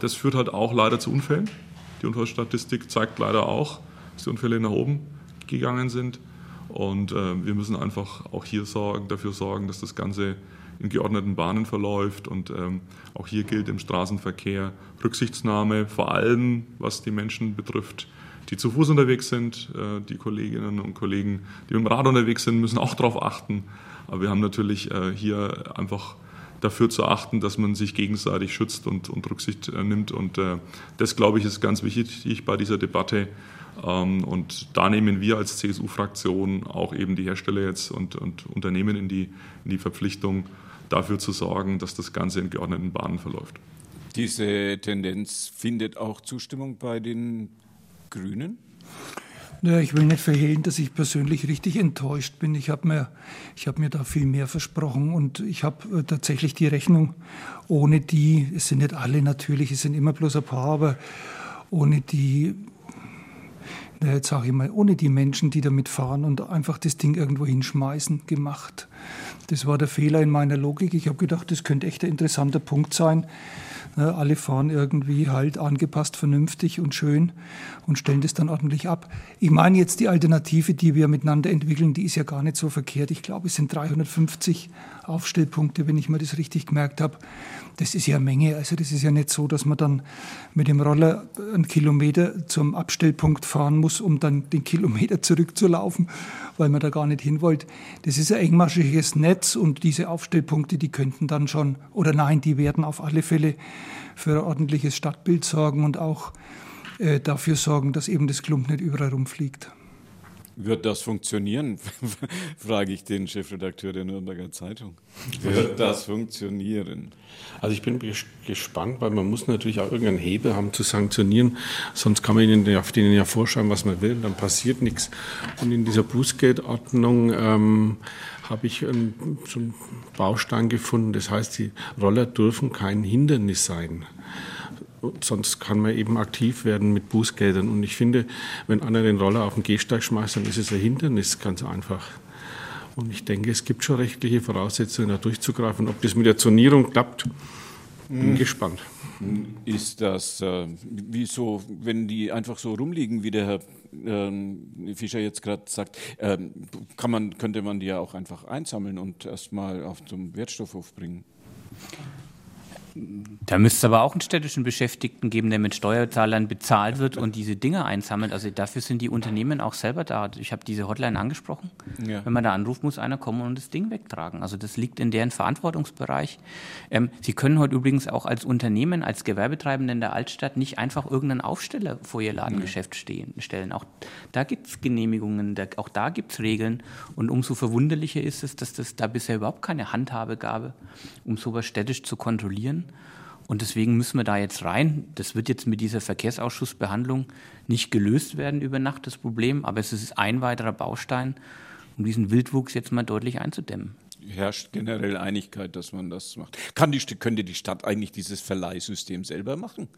das führt halt auch leider zu Unfällen. Die Unfallstatistik zeigt leider auch, dass die Unfälle nach oben gegangen sind. Und äh, wir müssen einfach auch hier sorgen, dafür sorgen, dass das Ganze in geordneten Bahnen verläuft. Und ähm, auch hier gilt im Straßenverkehr Rücksichtsnahme, vor allem was die Menschen betrifft, die zu Fuß unterwegs sind. Äh, die Kolleginnen und Kollegen, die mit dem Rad unterwegs sind, müssen auch darauf achten. Aber wir haben natürlich äh, hier einfach dafür zu achten, dass man sich gegenseitig schützt und, und Rücksicht äh, nimmt. Und das, glaube ich, ist ganz wichtig bei dieser Debatte. Ähm, und da nehmen wir als CSU-Fraktion auch eben die Hersteller jetzt und, und Unternehmen in die, in die Verpflichtung, dafür zu sorgen, dass das Ganze in geordneten Bahnen verläuft. Diese Tendenz findet auch Zustimmung bei den Grünen? Ja, ich will nicht verhehlen, dass ich persönlich richtig enttäuscht bin. Ich habe mir, hab mir da viel mehr versprochen und ich habe äh, tatsächlich die Rechnung, ohne die, es sind nicht alle natürlich, es sind immer bloß ein paar, aber ohne die, na jetzt sage ich mal, ohne die Menschen, die damit fahren und einfach das Ding irgendwo hinschmeißen, gemacht. Das war der Fehler in meiner Logik. Ich habe gedacht, das könnte echt ein interessanter Punkt sein. Alle fahren irgendwie halt angepasst, vernünftig und schön und stellen das dann ordentlich ab. Ich meine jetzt die Alternative, die wir miteinander entwickeln, die ist ja gar nicht so verkehrt. Ich glaube, es sind 350 Aufstellpunkte, wenn ich mir das richtig gemerkt habe. Das ist ja eine Menge. Also das ist ja nicht so, dass man dann mit dem Roller einen Kilometer zum Abstellpunkt fahren muss, um dann den Kilometer zurückzulaufen, weil man da gar nicht hin wollte. Das ist ein engmaschiges Netz und diese Aufstellpunkte, die könnten dann schon, oder nein, die werden auf alle Fälle für ein ordentliches Stadtbild sorgen und auch äh, dafür sorgen, dass eben das Klump nicht überall rumfliegt. Wird das funktionieren? frage ich den Chefredakteur der Nürnberger Zeitung. Wird das funktionieren? Also ich bin gespannt, weil man muss natürlich auch irgendeinen Hebel haben zu sanktionieren, sonst kann man ihnen auf denen ja vorschreiben, was man will, dann passiert nichts. Und in dieser Bußgeldordnung ähm, habe ich einen, so einen Baustein gefunden, das heißt, die Roller dürfen kein Hindernis sein sonst kann man eben aktiv werden mit Bußgeldern. Und ich finde, wenn einer den Roller auf den Gehsteig schmeißt, dann ist es ein Hindernis, ganz einfach. Und ich denke, es gibt schon rechtliche Voraussetzungen, da durchzugreifen. Ob das mit der Zonierung klappt, bin hm. gespannt. Ist das, äh, wie so, wenn die einfach so rumliegen, wie der Herr äh, Fischer jetzt gerade sagt, äh, kann man, könnte man die ja auch einfach einsammeln und erstmal auf zum Wertstoffhof bringen? Da müsste es aber auch einen städtischen Beschäftigten geben, der mit Steuerzahlern bezahlt wird und diese Dinge einsammelt. Also dafür sind die Unternehmen auch selber da. Ich habe diese Hotline angesprochen. Ja. Wenn man da anruft, muss einer kommen und das Ding wegtragen. Also das liegt in deren Verantwortungsbereich. Ähm, Sie können heute übrigens auch als Unternehmen, als Gewerbetreibende in der Altstadt nicht einfach irgendeinen Aufsteller vor Ihr Ladengeschäft stehen, stellen. Auch da gibt es Genehmigungen, auch da gibt es Regeln. Und umso verwunderlicher ist es, dass das da bisher überhaupt keine Handhabe gab, um sowas städtisch zu kontrollieren. Und deswegen müssen wir da jetzt rein. Das wird jetzt mit dieser Verkehrsausschussbehandlung nicht gelöst werden über Nacht, das Problem, aber es ist ein weiterer Baustein, um diesen Wildwuchs jetzt mal deutlich einzudämmen herrscht generell Einigkeit, dass man das macht. Kann die, könnte die Stadt eigentlich dieses Verleihsystem selber machen?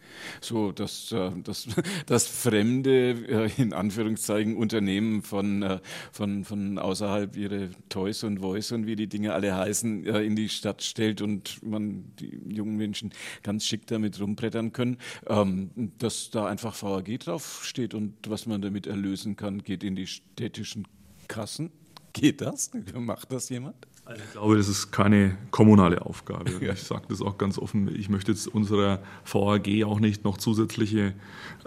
So, dass, äh, dass, dass fremde, äh, in Anführungszeichen, Unternehmen von, äh, von, von außerhalb ihre Toys und Voice und wie die Dinge alle heißen, in die Stadt stellt und man die jungen Menschen ganz schick damit rumbrettern können, ähm, dass da einfach VAG draufsteht und was man damit erlösen kann, geht in die städtischen Kassen. Geht das? Macht das jemand? Also ich glaube, das ist keine kommunale Aufgabe. Ja. Ich sage das auch ganz offen. Ich möchte jetzt unserer VAG auch nicht noch zusätzliche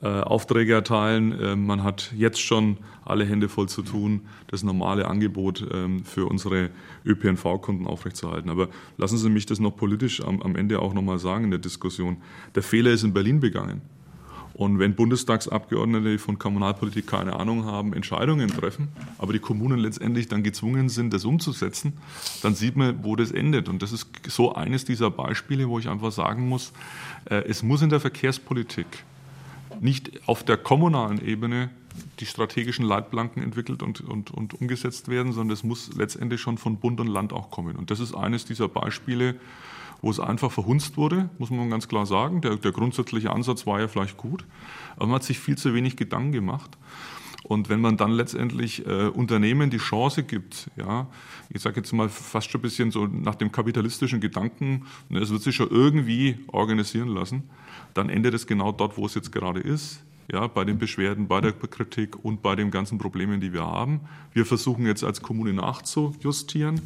äh, Aufträge erteilen. Äh, man hat jetzt schon alle Hände voll zu tun, das normale Angebot ähm, für unsere ÖPNV-Kunden aufrechtzuerhalten. Aber lassen Sie mich das noch politisch am, am Ende auch nochmal sagen in der Diskussion. Der Fehler ist in Berlin begangen. Und wenn Bundestagsabgeordnete von Kommunalpolitik keine Ahnung haben, Entscheidungen treffen, aber die Kommunen letztendlich dann gezwungen sind, das umzusetzen, dann sieht man, wo das endet. Und das ist so eines dieser Beispiele, wo ich einfach sagen muss, äh, es muss in der Verkehrspolitik nicht auf der kommunalen Ebene die strategischen Leitplanken entwickelt und, und, und umgesetzt werden, sondern es muss letztendlich schon von Bund und Land auch kommen. Und das ist eines dieser Beispiele, wo es einfach verhunzt wurde, muss man ganz klar sagen. Der, der grundsätzliche Ansatz war ja vielleicht gut, aber man hat sich viel zu wenig Gedanken gemacht. Und wenn man dann letztendlich äh, Unternehmen die Chance gibt, ja, ich sage jetzt mal fast schon ein bisschen so nach dem kapitalistischen Gedanken, ne, es wird sich schon irgendwie organisieren lassen, dann endet es genau dort, wo es jetzt gerade ist. Ja, bei den Beschwerden, bei der Kritik und bei den ganzen Problemen, die wir haben. Wir versuchen jetzt als Kommune nachzujustieren.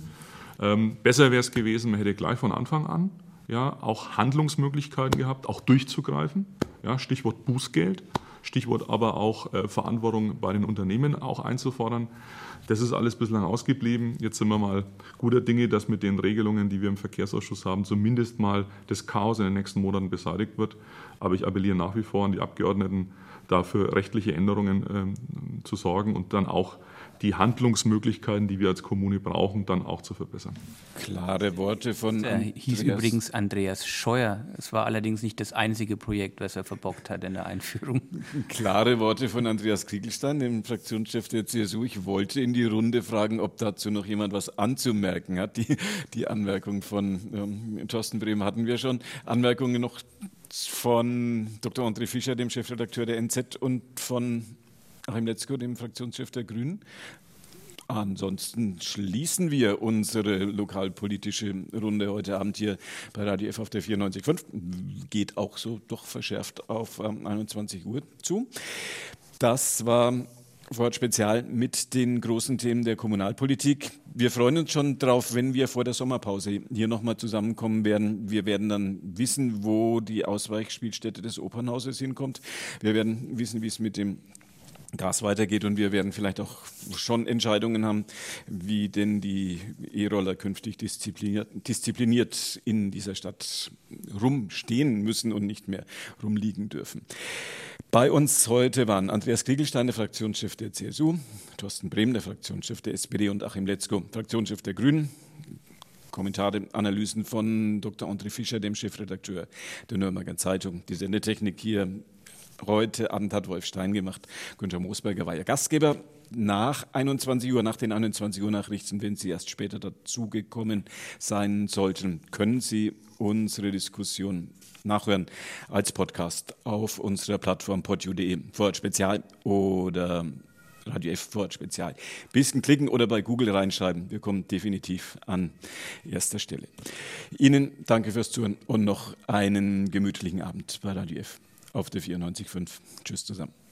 Ähm, besser wäre es gewesen, man hätte gleich von Anfang an ja, auch Handlungsmöglichkeiten gehabt, auch durchzugreifen. Ja, Stichwort Bußgeld, Stichwort aber auch äh, Verantwortung bei den Unternehmen auch einzufordern. Das ist alles bislang ausgeblieben. Jetzt sind wir mal guter Dinge, dass mit den Regelungen, die wir im Verkehrsausschuss haben, zumindest mal das Chaos in den nächsten Monaten beseitigt wird. Aber ich appelliere nach wie vor an die Abgeordneten, dafür rechtliche Änderungen äh, zu sorgen und dann auch die Handlungsmöglichkeiten, die wir als Kommune brauchen, dann auch zu verbessern. Klare Worte von. Er hieß übrigens Andreas Scheuer. Es war allerdings nicht das einzige Projekt, was er verbockt hat in der Einführung. Klare Worte von Andreas Kriegelstein, dem Fraktionschef der CSU. Ich wollte in die Runde fragen, ob dazu noch jemand was anzumerken hat. Die, die Anmerkung von ähm, Thorsten Brehm hatten wir schon. Anmerkungen noch von Dr. André Fischer, dem Chefredakteur der NZ, und von Achim Letzko, dem Fraktionschef der Grünen. Ansonsten schließen wir unsere lokalpolitische Runde heute Abend hier bei Radio F auf der 94.5. Geht auch so doch verschärft auf 21 Uhr zu. Das war Wort Spezial mit den großen Themen der Kommunalpolitik. Wir freuen uns schon darauf, wenn wir vor der Sommerpause hier nochmal zusammenkommen werden. Wir werden dann wissen, wo die Ausweichspielstätte des Opernhauses hinkommt. Wir werden wissen, wie es mit dem Gas weitergeht und wir werden vielleicht auch schon Entscheidungen haben, wie denn die E-Roller künftig diszipliniert, diszipliniert in dieser Stadt rumstehen müssen und nicht mehr rumliegen dürfen. Bei uns heute waren Andreas Kriegelstein, der Fraktionschef der CSU, Thorsten Brehm, der Fraktionschef der SPD und Achim Letzko, Fraktionschef der Grünen. Kommentare, Analysen von Dr. André Fischer, dem Chefredakteur der Nürnberger Zeitung. Die Sendetechnik hier Heute Abend hat Wolf Stein gemacht. Günther Moosberger war ja Gastgeber. Nach 21 Uhr, nach den 21 Uhr Nachrichten, wenn Sie erst später dazugekommen sein sollten, können Sie unsere Diskussion nachhören als Podcast auf unserer Plattform podu.de, Vorort Spezial oder Radio F Sport Spezial. Bisschen klicken oder bei Google reinschreiben. Wir kommen definitiv an erster Stelle. Ihnen danke fürs Zuhören und noch einen gemütlichen Abend bei Radio F auf der 94.5. Tschüss zusammen.